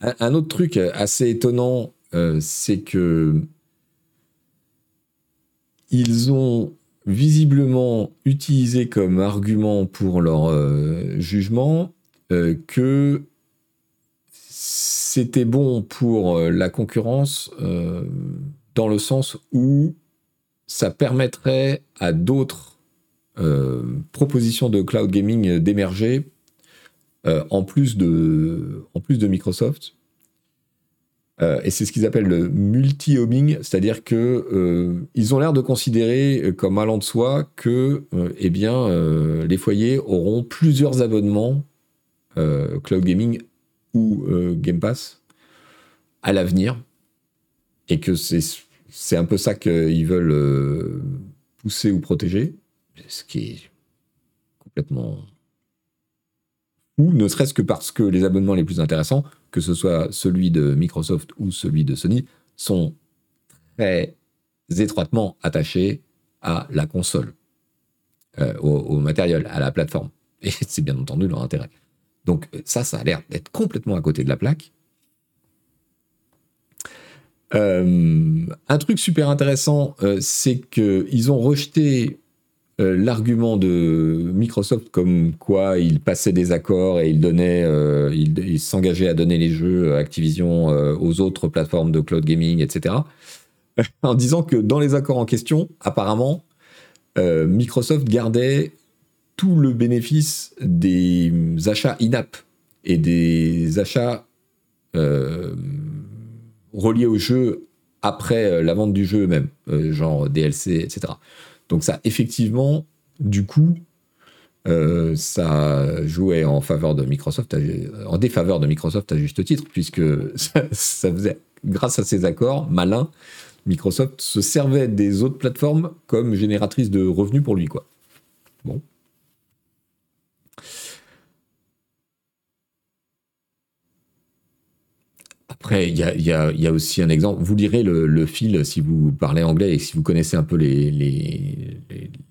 un autre truc assez étonnant, euh, c'est que ils ont visiblement utilisé comme argument pour leur euh, jugement que c'était bon pour la concurrence dans le sens où ça permettrait à d'autres propositions de cloud gaming d'émerger euh, en, plus de, en plus de Microsoft. Euh, et c'est ce qu'ils appellent le multi-homing, c'est-à-dire que euh, ils ont l'air de considérer comme allant de soi que eh bien, les foyers auront plusieurs abonnements cloud gaming ou Game Pass à l'avenir, et que c'est un peu ça qu'ils veulent pousser ou protéger, ce qui est complètement ou ne serait-ce que parce que les abonnements les plus intéressants, que ce soit celui de Microsoft ou celui de Sony, sont très étroitement attachés à la console, euh, au, matériel, à la plateforme. Et c'est bien entendu leur intérêt. Donc ça, ça a l'air d'être complètement à côté de la plaque. Euh, un truc super intéressant, euh, c'est qu'ils ont rejeté euh, l'argument de Microsoft comme quoi il passait des accords et il donnait, euh, il, s'engageait à donner les jeux Activision euh, aux autres plateformes de cloud gaming, etc. en disant que dans les accords en question, apparemment, Microsoft gardait tout le bénéfice des achats in-app et des achats reliés au jeu après la vente du jeu même, genre DLC, etc. Donc ça, effectivement, du coup, euh, ça jouait en faveur de Microsoft, en défaveur de Microsoft à juste titre, puisque ça, faisait, grâce à ces accords malins, Microsoft se servait des autres plateformes comme génératrice de revenus pour lui, quoi. Bon. Après, il y a, aussi un exemple. Vous lirez le, fil si vous parlez anglais et si vous connaissez un peu les,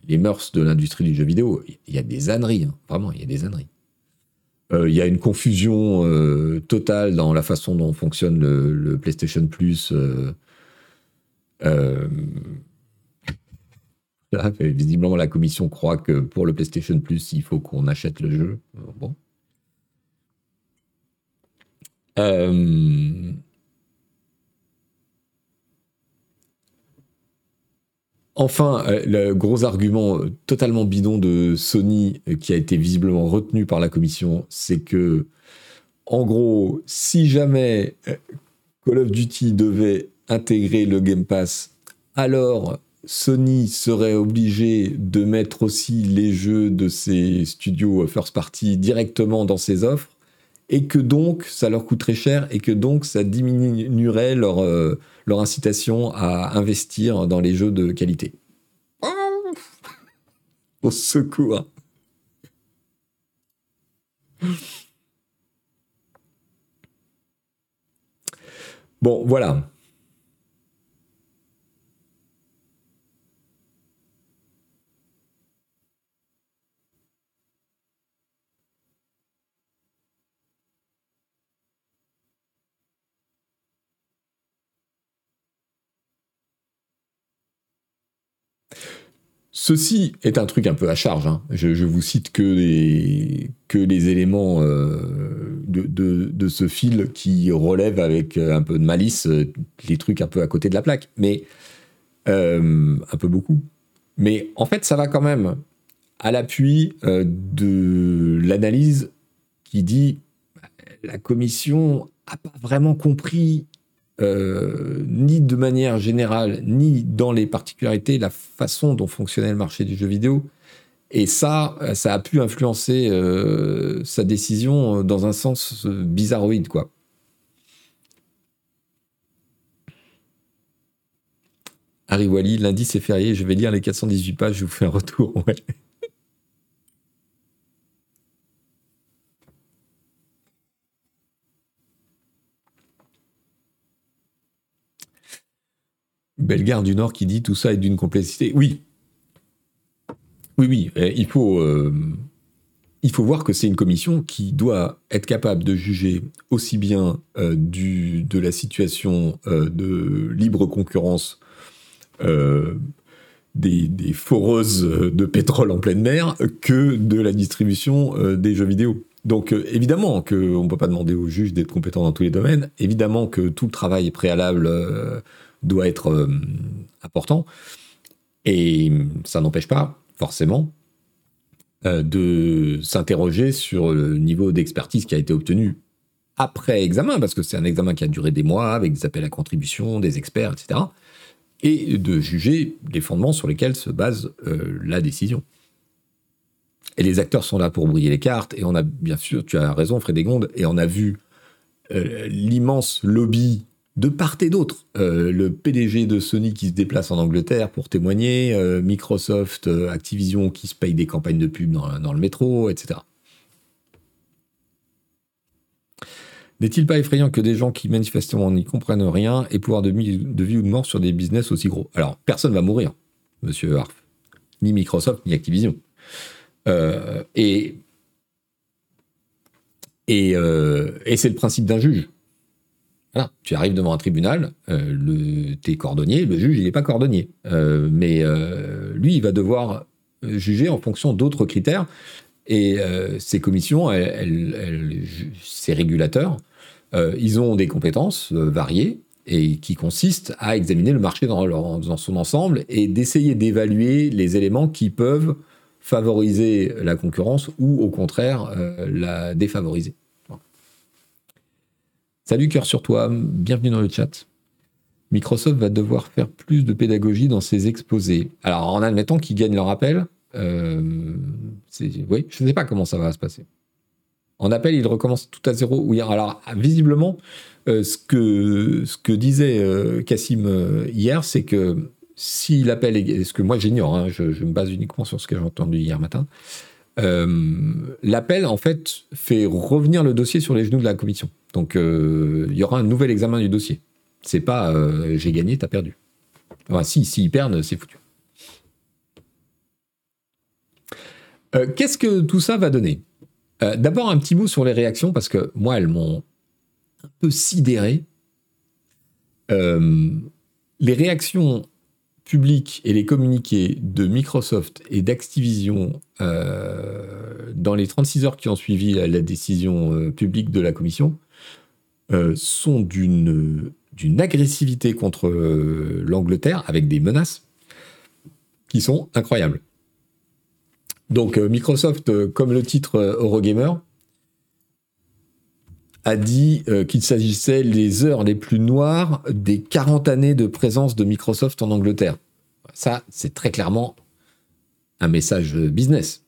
les, mœurs de l'industrie du jeu vidéo. Il y a des âneries, hein. vraiment, il y a des âneries. Euh, il y a une confusion euh, totale dans la façon dont fonctionne le, PlayStation Plus. Euh, visiblement, la commission croit que pour le PlayStation Plus, il faut qu'on achète le jeu. Bon. Euh, enfin, euh, le gros argument euh, totalement bidon de Sony qui a été visiblement retenu par la commission, c'est que, en gros, si jamais Call of Duty devait intégrer le Game Pass, alors Sony serait obligé de mettre aussi les jeux de ses studios first party directement dans ses offres et que donc ça leur coûterait cher et que donc ça diminuerait leur, euh, leur incitation à investir dans les jeux de qualité. Oh Au secours Bon, voilà. Ceci est un truc un peu à charge. Hein. Je, vous cite que les, éléments euh, de, ce fil qui relèvent avec un peu de malice euh, les trucs un peu à côté de la plaque. Mais euh, un peu beaucoup. Mais en fait, ça va quand même à l'appui de l'analyse qui dit la commission n'a pas vraiment compris euh, ni de manière générale, ni dans les particularités, la façon dont fonctionnait le marché du jeu vidéo. Et ça, ça a pu influencer euh, sa décision dans un sens bizarroïde, quoi. Harry Wally, lundi c'est férié, je vais lire les 418 pages, je vous fais un retour. Bellegarde du Nord qui dit tout ça est d'une complexité. Oui. Oui, oui. Euh, il faut, euh, il faut voir que c'est une commission qui doit être capable de juger aussi bien euh, de la situation de libre concurrence des, des, foreuses de pétrole en pleine mer que de la distribution des jeux vidéo. Donc évidemment qu'on ne peut pas demander aux juges d'être compétents dans tous les domaines, évidemment que tout le travail préalable doit être euh, important. Et ça n'empêche pas, forcément, euh, de s'interroger sur le niveau d'expertise qui a été obtenu après examen, parce que c'est un examen qui a duré des mois, avec des appels à contribution, des experts, etc. Et de juger les fondements sur lesquels se base euh, la décision. Et les acteurs sont là pour brouiller les cartes, et on a, bien sûr, tu as raison, Frédégonde, et on a vu l'immense lobby de part et d'autre. Euh, le PDG de Sony qui se déplace en Angleterre pour témoigner, euh, Microsoft, euh, Activision qui se paye des campagnes de pub dans, le métro, etc. N'est-il pas effrayant que des gens qui manifestement n'y comprennent rien aient pouvoir de, vie ou de mort sur des business aussi gros? Alors, personne va mourir, monsieur Harf. Ni Microsoft, ni Activision. et c'est le principe d'un juge tu arrives devant un tribunal, euh, le, t'es cordonnier, le juge, il n'est pas cordonnier. Euh, mais euh, lui, il va devoir juger en fonction d'autres critères. Et ces commissions, ces régulateurs, ils ont des compétences variées et qui consistent à examiner le marché dans, dans son ensemble et d'essayer d'évaluer les éléments qui peuvent favoriser la concurrence ou au contraire la défavoriser. Salut cœur sur toi, bienvenue dans le chat. Microsoft va devoir faire plus de pédagogie dans ses exposés. Alors en admettant qu'ils gagnent leur appel, euh, oui, je ne sais pas comment ça va se passer. En appel, ils recommencent tout à zéro. Oui, alors visiblement, euh, ce, que, disait euh, Cassim hier, c'est que si l'appel est... Ce que moi j'ignore, hein, je, me base uniquement sur ce que j'ai entendu hier matin. L'appel, en fait, fait revenir le dossier sur les genoux de la commission. Donc euh, il y aura un nouvel examen du dossier. C'est pas euh, j'ai gagné, t'as perdu. Si, s'ils perdent, c'est foutu. Euh, qu'est-ce que tout ça va donner? D'abord un petit mot sur les réactions, parce que moi, elles m'ont un peu sidéré. les réactions publiques et les communiqués de Microsoft et d'Activision dans les 36 heures qui ont suivi la décision publique de la commission euh, sont d'une agressivité contre euh, l'Angleterre avec des menaces qui sont incroyables. Donc euh, Microsoft, comme le titre Eurogamer, a dit qu'il s'agissait les heures les plus noires des 40 années de présence de Microsoft en Angleterre. Ça, c'est très clairement un message business.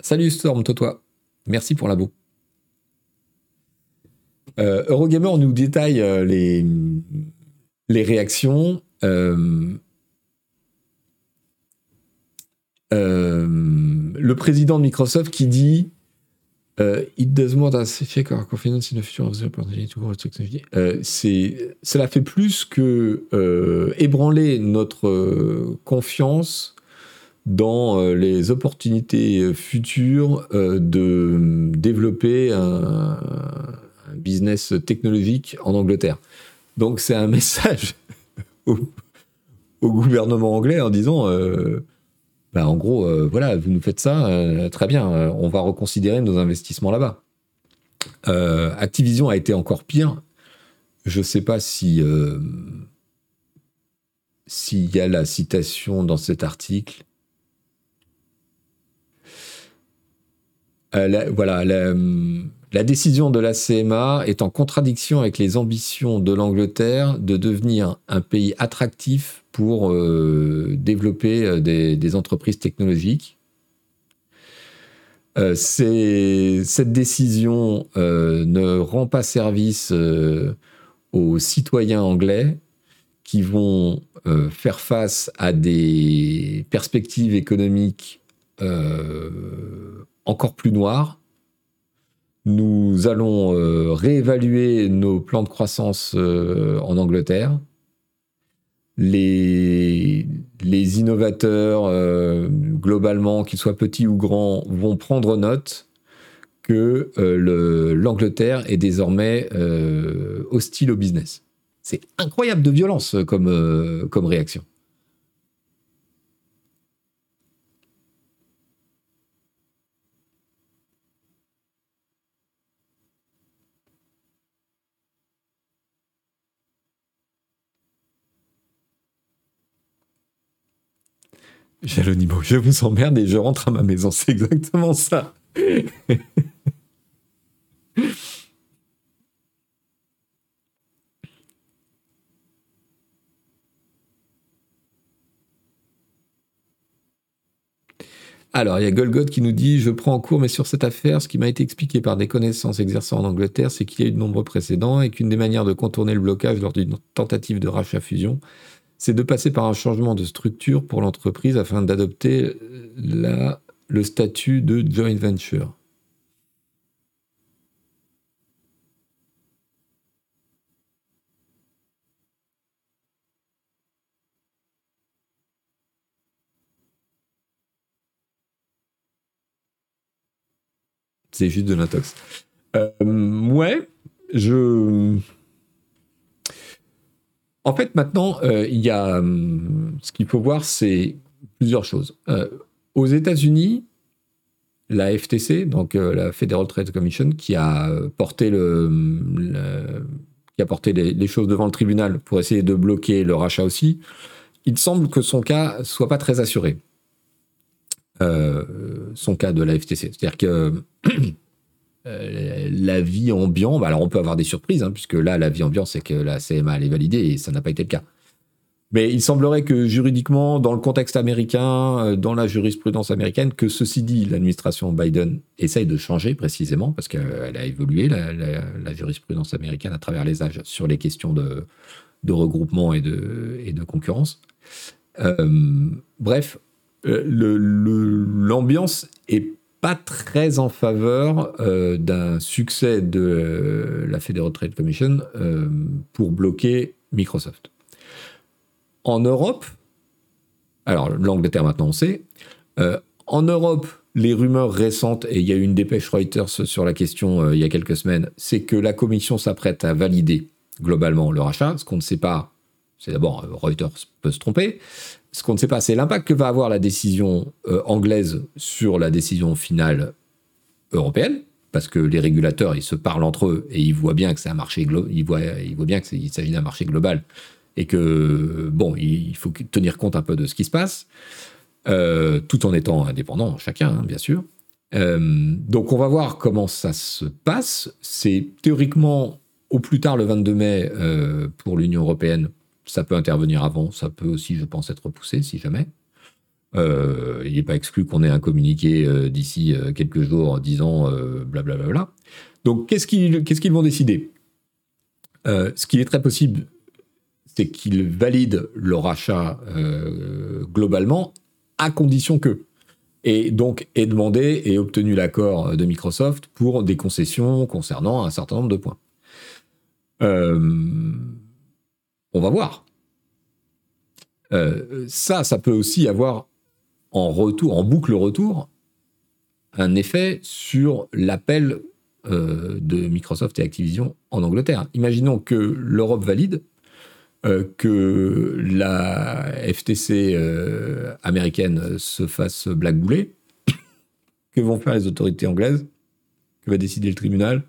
Salut Storm, toi. Merci pour l'abo. Euh, Eurogamer nous détaille euh, les, les réactions. Euh, le président de Microsoft qui dit It does more than our confidence in the future of the technology. c'est, cela fait plus que ébranler notre confiance dans euh, les opportunités euh, futures euh, de développer un, business technologique en Angleterre. Donc c'est un message au, gouvernement anglais en disant, bah, en gros, voilà, vous nous faites ça, très bien, on va reconsidérer nos investissements là-bas. Activision a été encore pire. Je ne sais pas si s'il y a la citation dans cet article. Euh, voilà, la, décision de la CMA est en contradiction avec les ambitions de l'Angleterre de devenir un pays attractif pour euh, développer euh, des, entreprises technologiques. cette décision ne rend pas service aux citoyens anglais qui vont euh, faire face à des perspectives économiques euh, encore plus noires. Nous allons euh, réévaluer nos plans de croissance en Angleterre. Les, innovateurs, globalement, qu'ils soient petits ou grands, vont prendre note que l'Angleterre est désormais hostile au business. C'est incroyable de violence euh, euh, comme réaction. Jalonimo, je vous emmerde et je rentre à ma maison. C'est exactement ça. Alors, il y a Golgot qui nous dit Je prends en cours, mais sur cette affaire, ce qui m'a été expliqué par des connaissances exerçant en Angleterre, c'est qu'il y a eu de nombreux précédents et qu'une des manières de contourner le blocage lors d'une tentative de rachat-fusion, c'est de passer par un changement de structure pour l'entreprise afin d'adopter le statut de joint venture. C'est juste de l'intox. Euh, ouais, je. En fait, maintenant, euh, il y a. Hum, ce qu'il faut voir, c'est plusieurs choses. Euh, aux États-Unis, la FTC, donc la Federal Trade Commission, qui a porté porté les, choses devant le tribunal pour essayer de bloquer le rachat aussi, il semble que son cas soit pas très assuré. Euh, son cas de la FTC. C'est-à-dire que euh, la vie ambiante, bah, alors on peut avoir des surprises, hein, puisque là, la vie ambiante, c'est que la CMA elle est validée et ça n'a pas été le cas. Mais il semblerait que juridiquement, dans le contexte américain, euh, dans la jurisprudence américaine, que ceci dit, l'administration Biden essaye de changer précisément, parce qu'elle a évolué, la, jurisprudence américaine, à travers les âges, sur les questions de, regroupement et de, concurrence. bref, euh, l'ambiance est pas très en faveur euh, d'un succès de euh, la Federal Trade Commission pour bloquer Microsoft. En Europe, alors l'Angleterre maintenant on sait, en Europe, les rumeurs récentes, et il y a eu une dépêche Reuters sur la question il y a quelques semaines, c'est que la Commission s'apprête à valider globalement le rachat. Ce qu'on ne sait pas, c'est d'abord Reuters peut se tromper, ce qu'on ne sait pas, c'est l'impact que va avoir la décision euh, anglaise sur la décision finale européenne, parce que les régulateurs, ils se parlent entre eux et ils voient bien que c'est un marché ils voient, bien qu'il s'agit d'un marché global et que bon, il faut tenir compte un peu de ce qui se passe, euh, tout en étant indépendant chacun, hein, bien sûr. Euh, donc on va voir comment ça se passe. C'est théoriquement au plus tard le 22 mai pour l'Union européenne ça peut intervenir avant, ça peut aussi, je pense, être repoussé si jamais. Euh, il n'est pas exclu qu'on ait un communiqué euh, d'ici euh, quelques jours disant blablabla. Bla bla Donc, qu'est-ce qu'ils vont décider? Ce qui est très possible, c'est qu'ils valident le rachat globalement, à condition que. Et donc, ait demandé et obtenu l'accord de Microsoft pour des concessions concernant un certain nombre de points. Euh, on va voir. Euh, ça, ça peut aussi avoir en retour, en boucle retour, un effet sur l'appel euh, de Microsoft et Activision en Angleterre. Imaginons que l'Europe valide, euh, que la FTC américaine se fasse blackbouler. que vont faire les autorités anglaises Que va décider le tribunal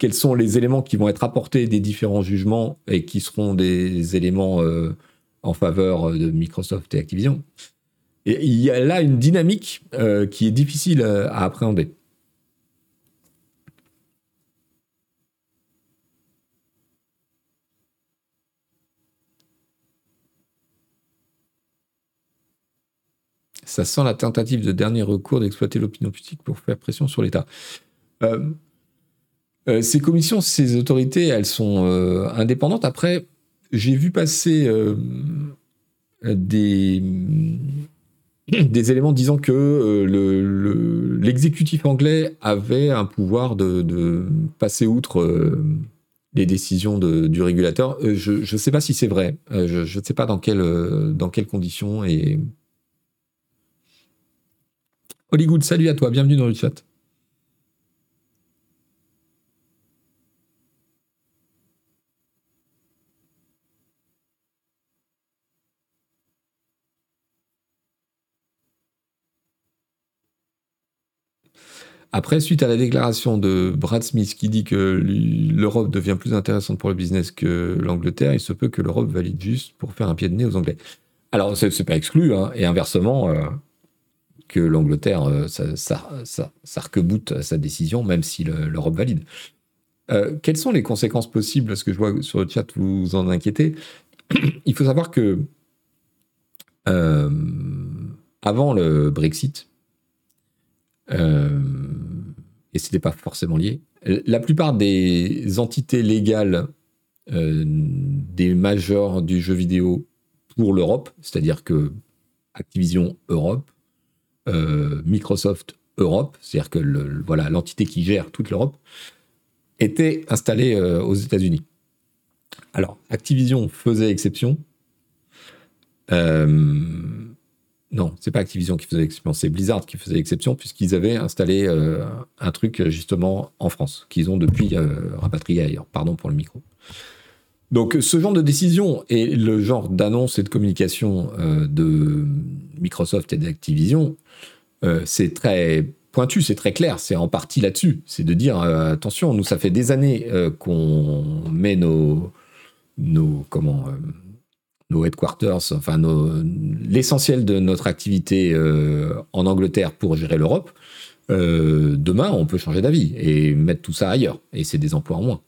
quels sont les éléments qui vont être apportés des différents jugements et qui seront des éléments euh, en faveur de Microsoft et Activision. Et il y a là une dynamique euh, qui est difficile euh, à, appréhender. Ça sent la tentative de dernier recours d'exploiter l'opinion publique pour faire pression sur l'État. Euh, ces commissions, ces autorités, elles sont euh, indépendantes. Après, j'ai vu passer euh, des, éléments disant que l'exécutif anglais avait un pouvoir de, passer outre les décisions du régulateur. je ne sais pas si c'est vrai. je ne sais pas dans, dans quelles conditions. Hollywood, salut à toi, bienvenue dans le chat. Après, suite à la déclaration de Brad Smith qui dit que l'Europe devient plus intéressante pour le business que l'Angleterre, il se peut que l'Europe valide juste pour faire un pied de nez aux Anglais. Alors, c'est pas exclu, hein, et inversement, euh, que l'Angleterre, euh, ça, ça, ça, sa décision, même si l'Europe valide. Euh, quelles sont les conséquences possibles? Parce que je vois sur le chat, vous vous en inquiétez. il faut savoir que avant le Brexit, euh, et ce n'était pas forcément lié. La plupart des entités légales euh, des majors du jeu vidéo pour l'Europe, c'est-à-dire que Activision Europe, euh, Microsoft Europe, c'est-à-dire que voilà l'entité qui gère toute l'Europe, était installée aux États-Unis. Alors, Activision faisait exception. Non, c'est pas Activision qui faisait exception, c'est Blizzard qui faisait exception puisqu'ils avaient installé euh, un truc justement en France qu'ils ont depuis euh, rapatrié ailleurs. Pardon pour le micro. Donc ce genre de décision et le genre d'annonce et de communication euh, de Microsoft et d'Activision, c'est très pointu, c'est très clair, c'est en partie là-dessus. C'est de dire attention, nous ça fait des années qu'on met nos nos comment nos headquarters, enfin l'essentiel de notre activité euh, en Angleterre pour gérer l'Europe, euh, demain on peut changer d'avis et mettre tout ça ailleurs. Et c'est des emplois en moins.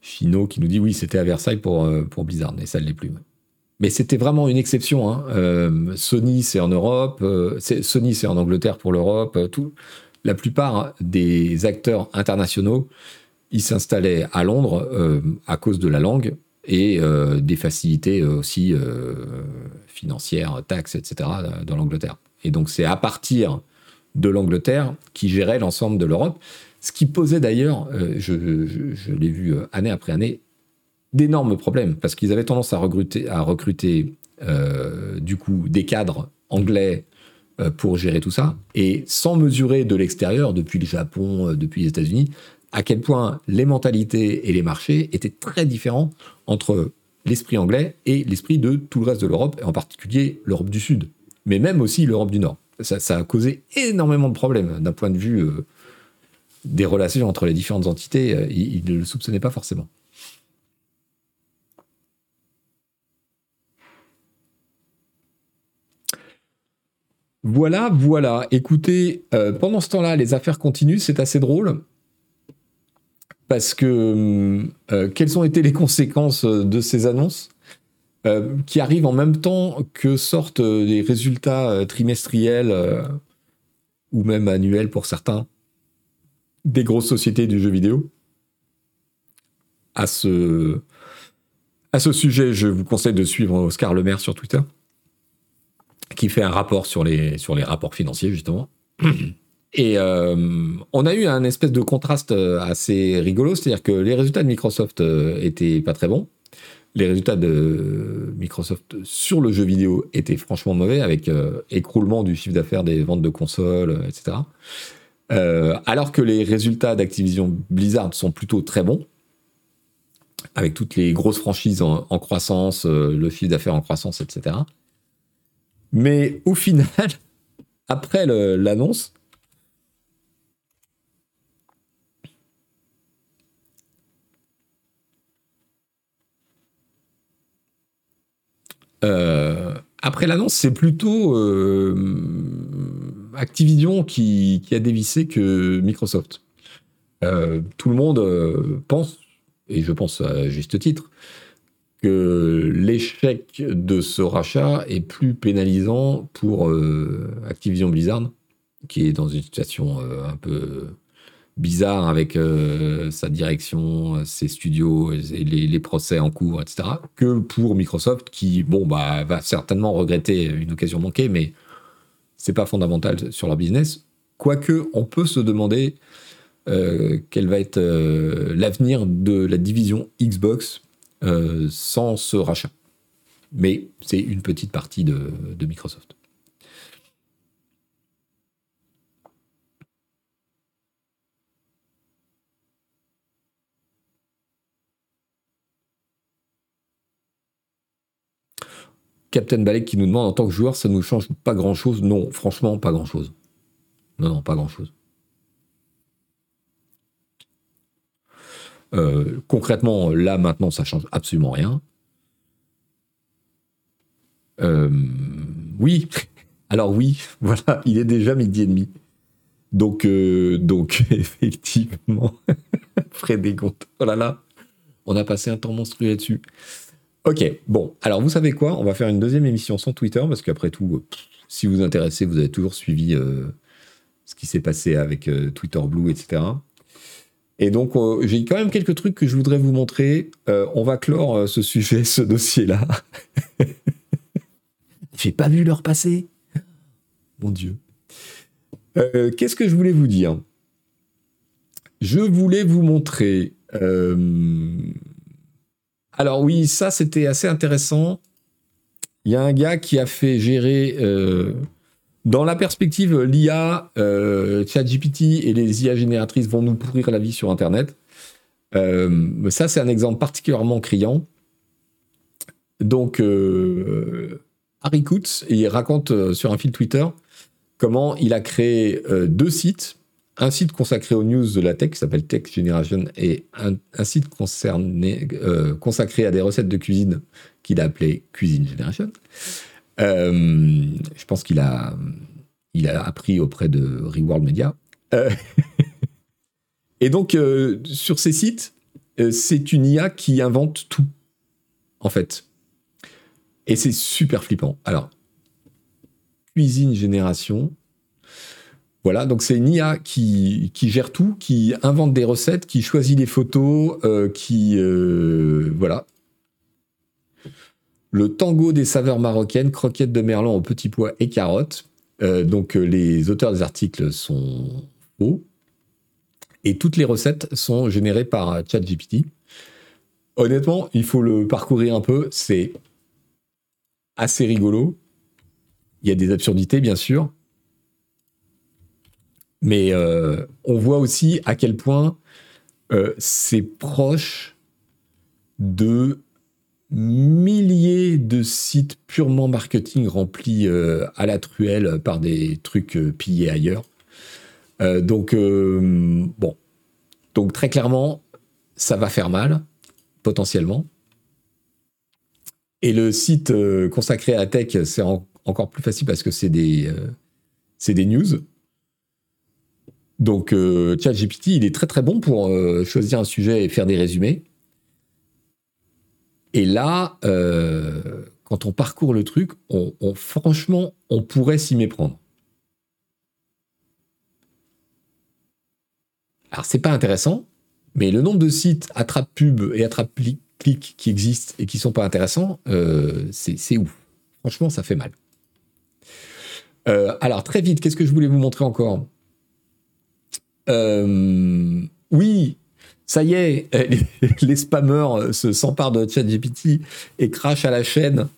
Chino qui nous dit oui, c'était à Versailles pour, euh, pour Blizzard, mais ça ne l'est plus. Mais c'était vraiment une exception. Hein. Sony, c'est en Europe, Sony, c'est en Angleterre pour l'Europe, tout la plupart des acteurs internationaux, ils s'installaient à Londres euh, à cause de la langue et euh, des facilités aussi euh, financières, taxes, etc. dans l'Angleterre. Et donc c'est à partir de l'Angleterre qui gérait l'ensemble de l'Europe, ce qui posait d'ailleurs, je, l'ai vu année après année, d'énormes problèmes parce qu'ils avaient tendance à recruter, à recruter du coup des cadres anglais pour gérer tout ça, et sans mesurer de l'extérieur, depuis le Japon, euh, depuis les États-Unis, à quel point les mentalités et les marchés étaient très différents entre l'esprit anglais et l'esprit de tout le reste de l'Europe, et en particulier l'Europe du Sud, mais même aussi l'Europe du Nord. Ça, a causé énormément de problèmes d'un point de vue euh, des relations entre les différentes entités. ils ne le soupçonnaient pas forcément. Voilà, voilà. Écoutez, euh, pendant ce temps-là, les affaires continuent, c'est assez drôle. Parce que euh, euh, quelles ont été les conséquences de ces annonces qui arrivent en même temps que sortent des résultats trimestriels ou même annuels pour certains des grosses sociétés du jeu vidéo? À ce, à ce sujet, je vous conseille de suivre Oscar Lemaire sur Twitter qui fait un rapport sur les, sur les rapports financiers, justement. Et euh, on a eu un espèce de contraste euh, assez rigolo, c'est-à-dire que les résultats de Microsoft euh, étaient pas très bons. Les résultats de Microsoft sur le jeu vidéo étaient franchement mauvais, avec écroulement du chiffre d'affaires des ventes de consoles, etc. alors que les résultats d'Activision Blizzard sont plutôt très bons, avec toutes les grosses franchises en, en croissance, le chiffre d'affaires en croissance, etc. Mais au final, après l'annonce, euh, après l'annonce, c'est plutôt euh, Activision qui, a dévissé que Microsoft. Euh, tout le monde pense, et je pense à juste titre, que l'échec de ce rachat est plus pénalisant pour euh, Activision Blizzard, qui est dans une situation euh, un peu bizarre avec euh, sa direction, ses studios, et les, procès en cours, etc., que pour Microsoft, qui bon bah va certainement regretter une occasion manquée, mais c'est pas fondamental sur leur business. Quoique, on peut se demander quel va être l'avenir de la division Xbox euh, sans ce rachat. Mais c'est une petite partie de, Microsoft. Captain Balek qui nous demande en tant que joueur, ça ne nous change pas grand chose. Non, franchement, pas grand chose. Non, non, pas grand chose. Euh, concrètement, là, maintenant, ça change absolument rien. Euh, oui, alors oui, voilà, il est déjà midi et demi. Donc, euh, donc effectivement, Frédéric, oh là là, on a passé un temps monstrueux là-dessus. Ok, bon, alors vous savez quoi? On va faire une deuxième émission sans Twitter, parce qu'après tout, si vous vous intéressez, vous avez toujours suivi ce qui s'est passé avec Twitter Blue, etc. Et donc, euh, j'ai quand même quelques trucs que je voudrais vous montrer. Euh, on va clore euh, ce sujet, ce dossier-là. j'ai pas vu leur passer. Mon Dieu. Qu'est-ce que je voulais vous dire? Je voulais vous montrer. Alors oui, ça c'était assez intéressant. Il y a un gars qui a fait gérer dans la perspective, l'IA, euh, ChatGPT et les IA génératrices vont nous pourrir la vie sur Internet. Euh, ça, c'est un exemple particulièrement criant. Donc, euh, Harry Kutz, il raconte sur un fil Twitter comment il a créé deux sites. Un site consacré aux news de la tech qui s'appelle Tech Generation et un, site consacré à des recettes de cuisine qu'il a appelé Cuisine Generation. Euh, je pense qu'il a, il a appris auprès de Reworld Media. Euh, et donc, euh, sur ces sites, c'est une IA qui invente tout, en fait. Et c'est super flippant. Alors, cuisine génération. Voilà, donc c'est une IA qui, qui, gère tout, qui invente des recettes, qui choisit les photos, qui... voilà, le tango des saveurs marocaines, croquettes de merlan au petits pois et carottes. Euh, donc euh, les auteurs des articles sont faux. Et toutes les recettes sont générées par ChatGPT. Honnêtement, il faut le parcourir un peu. C'est assez rigolo. Il y a des absurdités, bien sûr. Mais euh, on voit aussi à quel point c'est proche de milliers de sites purement marketing remplis euh, à la truelle par des trucs euh, pillés ailleurs. Euh, donc, bon. Donc, très clairement, ça va faire mal, potentiellement. Et le site consacré à la tech, c'est encore plus facile parce que c'est des, c'est des news. Donc, ChatGPT, il est très très bon pour choisir un sujet et faire des résumés. Et là, euh, quand on parcourt le truc, franchement, on pourrait s'y méprendre. Alors, c'est pas intéressant, mais le nombre de sites attrape pub et attrape clic qui existent et qui sont pas intéressants, euh, c'est ouf. Franchement, ça fait mal. Euh, alors, très vite, qu'est-ce que je voulais vous montrer encore? Oui, ça y est, les, spammers euh, se s'emparent de ChatGPT et crachent à la chaîne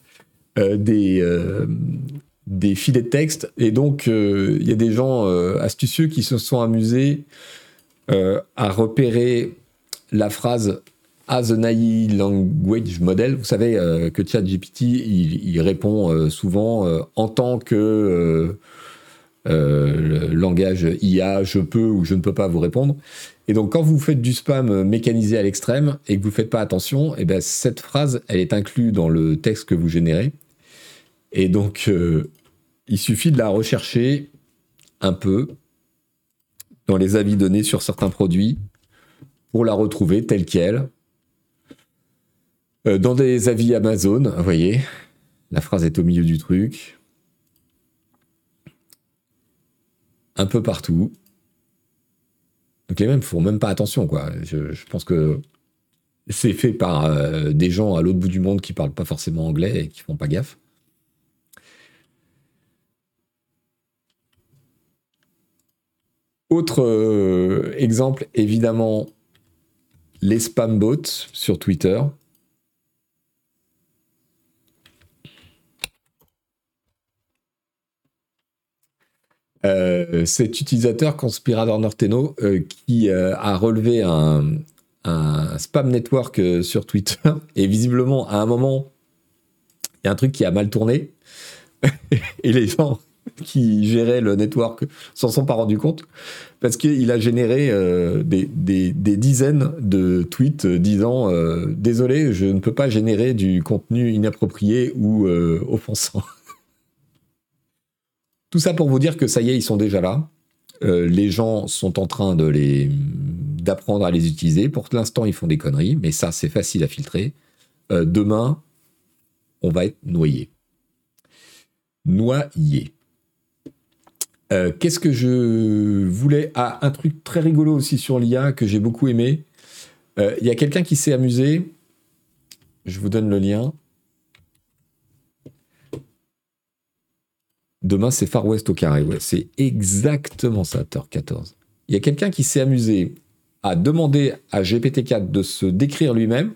euh, des, euh, des filets de texte. Et donc, il y a des gens astucieux qui se sont amusés à repérer la phrase as an AI language model. Vous savez que ChatGPT, il, il répond souvent en tant que langage IA, je peux ou je ne peux pas vous répondre. Et donc, quand vous faites du spam mécanisé à l'extrême et que vous ne faites pas attention, eh ben, cette phrase, elle est inclue dans le texte que vous générez. Et donc, euh, il suffit de la rechercher un peu dans les avis donnés sur certains produits pour la retrouver telle qu'elle. dans des avis Amazon, vous voyez, la phrase est au milieu du truc. Un peu partout. Donc les mêmes font même pas attention, quoi. Je, pense que c'est fait par euh, des gens à l'autre bout du monde qui parlent pas forcément anglais et qui font pas gaffe. Autre euh, exemple, évidemment, les spam bots sur Twitter. Euh, cet utilisateur, Conspirator Norteno, euh, qui euh, a relevé un, spam network sur Twitter, et visiblement, à un moment, il y a un truc qui a mal tourné, et les gens qui géraient le network s'en sont pas rendus compte, parce qu'il a généré des, dizaines de tweets disant Désolé, je ne peux pas générer du contenu inapproprié ou offensant. Tout ça pour vous dire que ça y est, ils sont déjà là. Euh, les gens sont en train d'apprendre à les utiliser. Pour l'instant, ils font des conneries, mais ça, c'est facile à filtrer. Euh, demain, on va être noyé. Noyé. Euh, qu'est-ce que je voulais Ah, un truc très rigolo aussi sur l'IA que j'ai beaucoup aimé. Il y a quelqu'un qui s'est amusé. Je vous donne le lien. Demain, c'est Far West au carré. C'est exactement ça, Thor 14. Il y a quelqu'un qui s'est amusé à demander à GPT-4 de se décrire lui-même.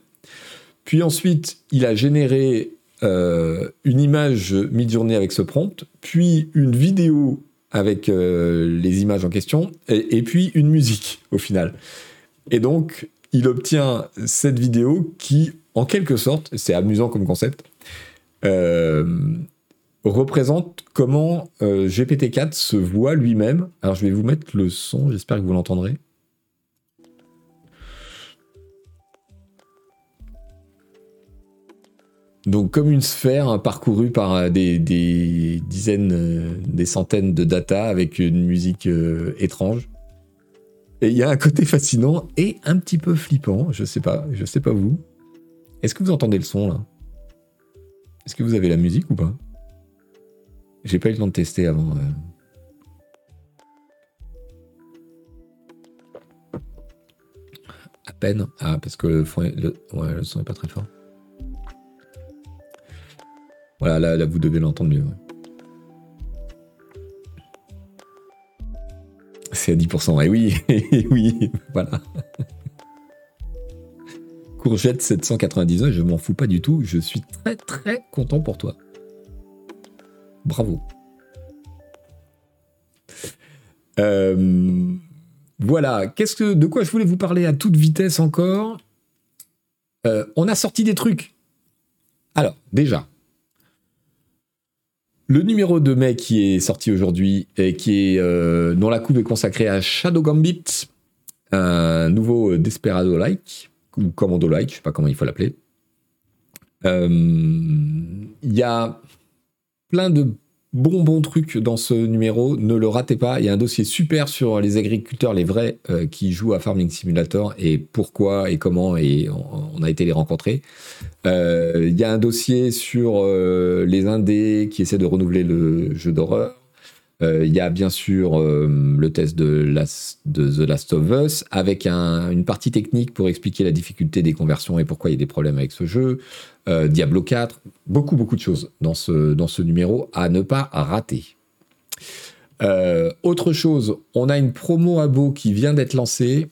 Puis ensuite, il a généré euh, une image mid-journée avec ce prompt, puis une vidéo avec euh, les images en question, et, puis une musique au final. Et donc, il obtient cette vidéo qui, en quelque sorte, c'est amusant comme concept, euh, représente comment euh, GPT-4 se voit lui-même. Alors je vais vous mettre le son, j'espère que vous l'entendrez. Donc comme une sphère hein, parcourue par euh, des, dizaines, euh, des centaines de data avec une musique étrange. Et il y a un côté fascinant et un petit peu flippant, je sais pas, je sais pas vous. Est-ce que vous entendez le son là? Est-ce que vous avez la musique ou pas? J'ai pas eu le temps de tester avant. Euh. À peine. Ah, parce que le, son est pas très fort. Voilà, là, vous devez l'entendre mieux. C'est à 10%. Et oui, oui, voilà. Courgette 799, je m'en fous pas du tout. Je suis très très content pour toi. Bravo. Euh, voilà. Qu'est-ce que, de quoi je voulais vous parler à toute vitesse encore euh, On a sorti des trucs. Alors, déjà, le numéro de mai qui est sorti aujourd'hui et qui est euh, dont la coupe est consacrée à Shadow Gambit, un nouveau Desperado-like ou Commando-like, je sais pas comment il faut l'appeler. Il y a plein de bons bons trucs dans ce numéro, ne le ratez pas. Il y a un dossier super sur les agriculteurs, les vrais, euh, qui jouent à Farming Simulator et pourquoi et comment et on, a été les rencontrer. Euh, il y a un dossier sur euh, les indés qui essaient de renouveler le jeu d'horreur. Euh, il y a bien sûr euh, le test de, The Last of Us avec une partie technique pour expliquer la difficulté des conversions et pourquoi il y a des problèmes avec ce jeu. Euh, Diablo 4, beaucoup beaucoup de choses dans ce, dans ce numéro à ne pas rater. autre chose, on a une promo abo qui vient d'être lancée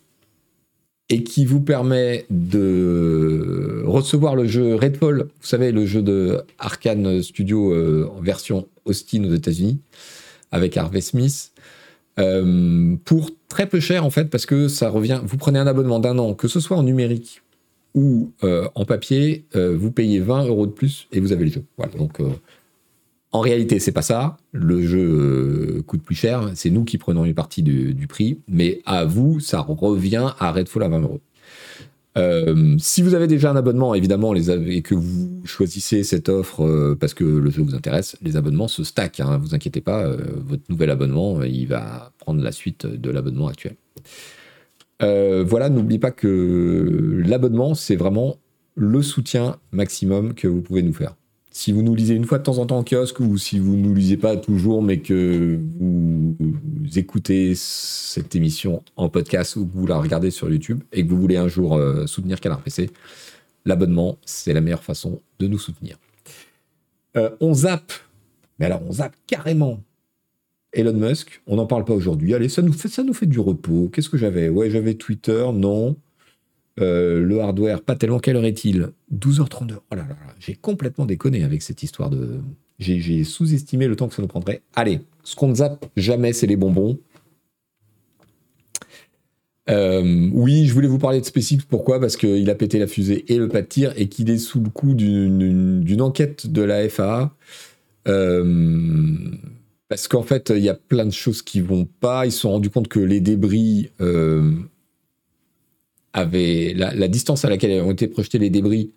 et qui vous permet de recevoir le jeu Redfall, vous savez, le jeu de Arkane Studio en version Austin aux États-Unis avec Harvey Smith. Euh, pour très peu cher en fait parce que ça revient vous prenez un abonnement d'un an que ce soit en numérique ou euh, en papier euh, vous payez 20 euros de plus et vous avez le jeu. Voilà donc en réalité c'est pas ça. Le jeu coûte plus cher. C'est nous qui prenons une partie du, du, prix. Mais à vous ça revient à Redfall à 20 euros euh, si vous avez déjà un abonnement, évidemment, et que vous choisissez cette offre euh, parce que le jeu vous intéresse, les abonnements se stackent. Hein, vous inquiétez pas, euh, votre nouvel abonnement, il va prendre la suite de l'abonnement actuel. voilà, n'oubliez pas que l'abonnement, c'est vraiment le soutien maximum que vous pouvez nous faire. Si vous nous lisez une fois de temps en temps en kiosque ou si vous ne nous lisez pas toujours mais que vous, écoutez cette émission en podcast ou que vous la regardez sur YouTube et que vous voulez un jour euh, soutenir Canard PC, l'abonnement, c'est la meilleure façon de nous soutenir. Euh, on zappe, mais alors on zappe carrément Elon Musk, on n'en parle pas aujourd'hui. Allez, ça nous fait, ça nous fait du repos. Qu'est-ce que j'avais? Ouais, j'avais Twitter, non. Euh, le hardware, pas tellement. Quelle heure est-il? 12h32. Oh là là, j'ai complètement déconné avec cette histoire de. J'ai sous-estimé le temps que ça nous prendrait. Allez, ce qu'on ne zappe jamais, c'est les bonbons. Euh, oui, je voulais vous parler de SpaceX. Pourquoi? Parce qu'il a pété la fusée et le pas de tir et qu'il est sous le coup d'une enquête de la FAA. Euh, parce qu'en fait, il y a plein de choses qui vont pas. Ils se sont rendus compte que les débris avait la, distance à laquelle ont été projetés les débris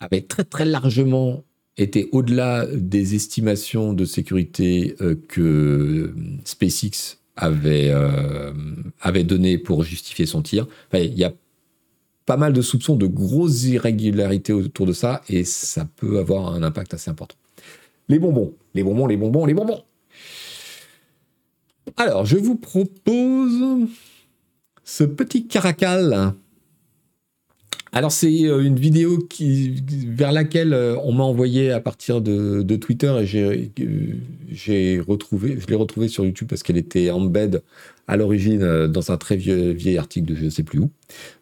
avait très très largement été au-delà des estimations de sécurité euh, que SpaceX avait, euh, avait donné pour justifier son tir. Il y a pas mal de soupçons de grosses irrégularités autour de ça et ça peut avoir un impact assez important. Les bonbons, les bonbons, les bonbons, les bonbons. Alors, je vous propose ce petit caracal. Alors c'est euh, une vidéo qui, vers laquelle euh, on m'a envoyé à partir de, Twitter et j'ai, j'ai retrouvé, je l'ai retrouvée sur YouTube parce qu'elle était en bed à l'origine euh, dans un très vieux, vieil article de je ne sais plus où.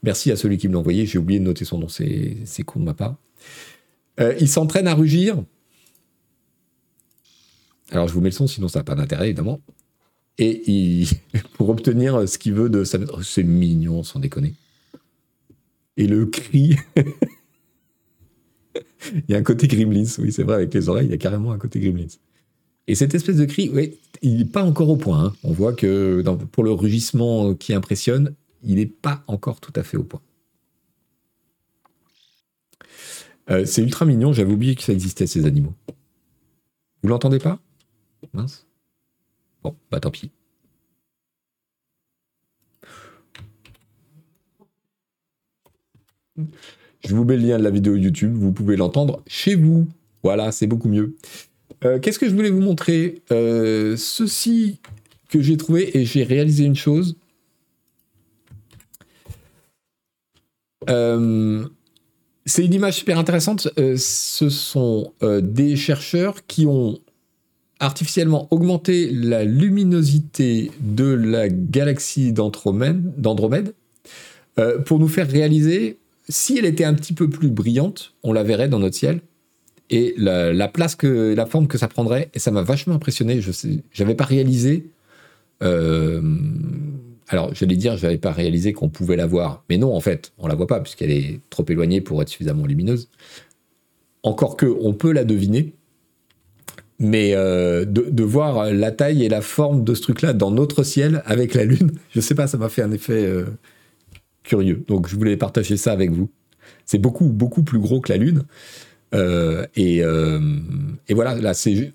Merci à celui qui me l'a envoyé, j'ai oublié de noter son nom, c'est, c'est con de ma part. il s'entraîne à rugir. Alors je vous mets le son, sinon ça n'a pas d'intérêt évidemment. Et pour obtenir ce qu'il veut de sa... C'est mignon, sans déconner. Et le cri... il y a un côté Gremlins, oui, c'est vrai, avec les oreilles, il y a carrément un côté Gremlins. Et cette espèce de cri, oui, il n'est pas encore au point. Hein. On voit que pour le rugissement qui impressionne, il n'est pas encore tout à fait au point. Euh, c'est ultra mignon, j'avais oublié que ça existait, ces animaux. Vous l'entendez pas? Mince. Bon, bah tant pis. Je vous mets le lien de la vidéo YouTube, vous pouvez l'entendre chez vous. Voilà, c'est beaucoup mieux. Euh, qu'est-ce que je voulais vous montrer? Euh, Ceci que j'ai trouvé et j'ai réalisé une chose. Euh, c'est une image super intéressante. ce sont des chercheurs qui ont artificiellement augmenter la luminosité de la galaxie d'Andromède euh, pour nous faire réaliser, si elle était un petit peu plus brillante, on la verrait dans notre ciel, et la, place que la forme que ça prendrait, et ça m'a vachement impressionné. Je n'avais pas réalisé. Euh, alors, j'allais dire, je n'avais pas réalisé qu'on pouvait la voir, mais non, en fait, on la voit pas puisqu'elle est trop éloignée pour être suffisamment lumineuse. Encore que, on peut la deviner mais euh, de, voir la taille et la forme de ce truc-là dans notre ciel avec la Lune, je sais pas, ça m'a fait un effet euh, curieux. Donc je voulais partager ça avec vous. C'est beaucoup, beaucoup plus gros que la Lune. Euh, et, et, voilà, là, c'est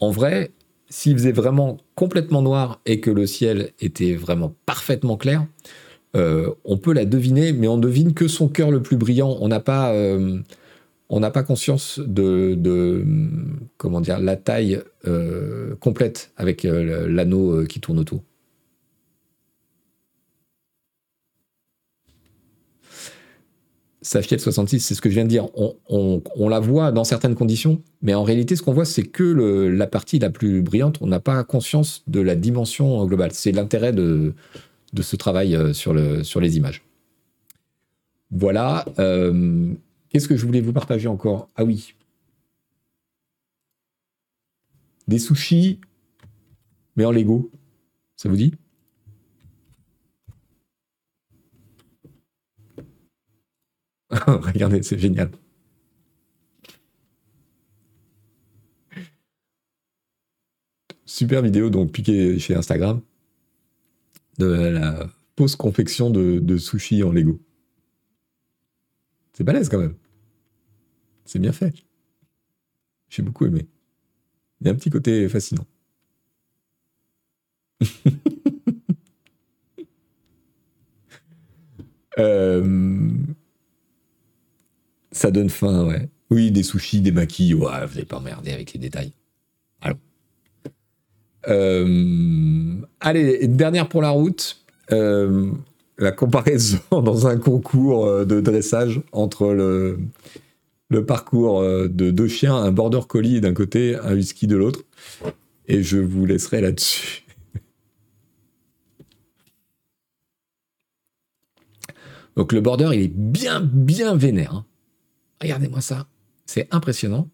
en vrai, s'il faisait vraiment complètement noir et que le ciel était vraiment parfaitement clair, on peut la deviner, mais on devine que son cœur le plus brillant. On n'a pas on n'a pas conscience de, comment dire la taille euh, complète avec euh, l'anneau euh, qui tourne autour. Safiette 66, c'est ce que je viens de dire. On, la voit dans certaines conditions, mais en réalité, ce qu'on voit, c'est que la partie la plus brillante. On n'a pas conscience de la dimension globale. C'est l'intérêt de, ce travail sur, les images. Voilà. Qu'est-ce que je voulais vous partager encore? Ah oui. Des sushis, mais en Lego. Ça vous dit? Regardez, c'est génial. Super vidéo, donc piquée chez Instagram, de la post-confection de, de sushis en Lego. C'est balèze quand même. C'est bien fait. J'ai beaucoup aimé. Il y a un petit côté fascinant. Euh, Ça donne faim, ouais. Oui, des sushis, des maquis, ouais, vous n'allez pas emmerder avec les détails. Allons. Euh, allez, dernière pour la route. Euh, la comparaison dans un concours euh, de dressage entre le, parcours de deux chiens, un border collie d'un côté, un husky de l'autre. Et je vous laisserai là-dessus. Donc le border, il est bien, bien vénère. Hein. Regardez-moi ça. C'est impressionnant.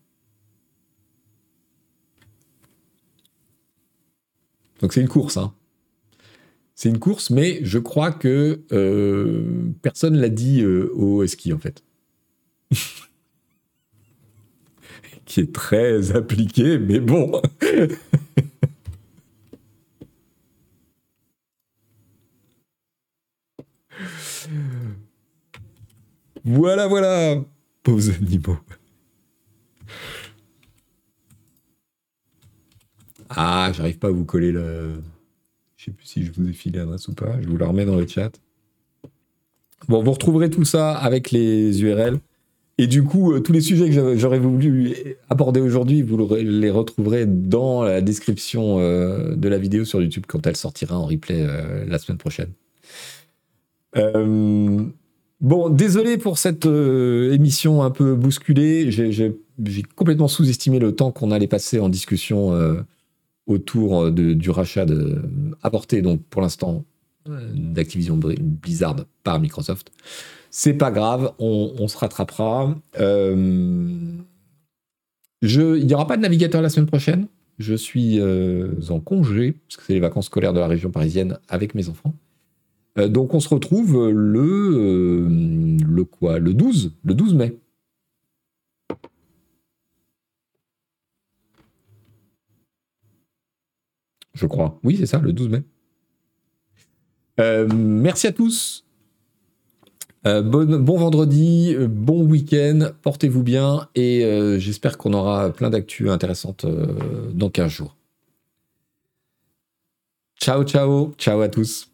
Donc c'est une course. Hein. C'est une course, mais je crois que euh, personne l'a dit euh, au ski en fait. Qui est très appliqué, mais bon. voilà, voilà, pauvres animaux. Ah, j'arrive pas à vous coller le. Je sais plus si je vous ai filé l'adresse ou pas. Je vous la remets dans le chat. Bon, vous retrouverez tout ça avec les URL. Et du coup, euh, tous les sujets que j'aurais voulu aborder aujourd'hui, vous les retrouverez dans la description euh, de la vidéo sur YouTube quand elle sortira en replay euh, la semaine prochaine. bon, désolé pour cette émission un peu bousculée. J'ai complètement sous-estimé le temps qu'on allait passer en discussion autour euh, du rachat de, apporté donc pour l'instant d'Activision Blizzard par Microsoft. C'est pas grave, on, se rattrapera. Euh, il n'y aura pas de navigateur la semaine prochaine. Je suis euh, en congé, parce que c'est les vacances scolaires de la région parisienne avec mes enfants. donc on se retrouve le, le quoi? Le 12, le 12 mai. Je crois. Oui, c'est ça, le 12 mai. Euh, merci à tous. Euh, bon, vendredi, euh, bon week-end, portez-vous bien et j'espère qu'on aura plein d'actu intéressantes dans 15 jours. Ciao, ciao, ciao à tous.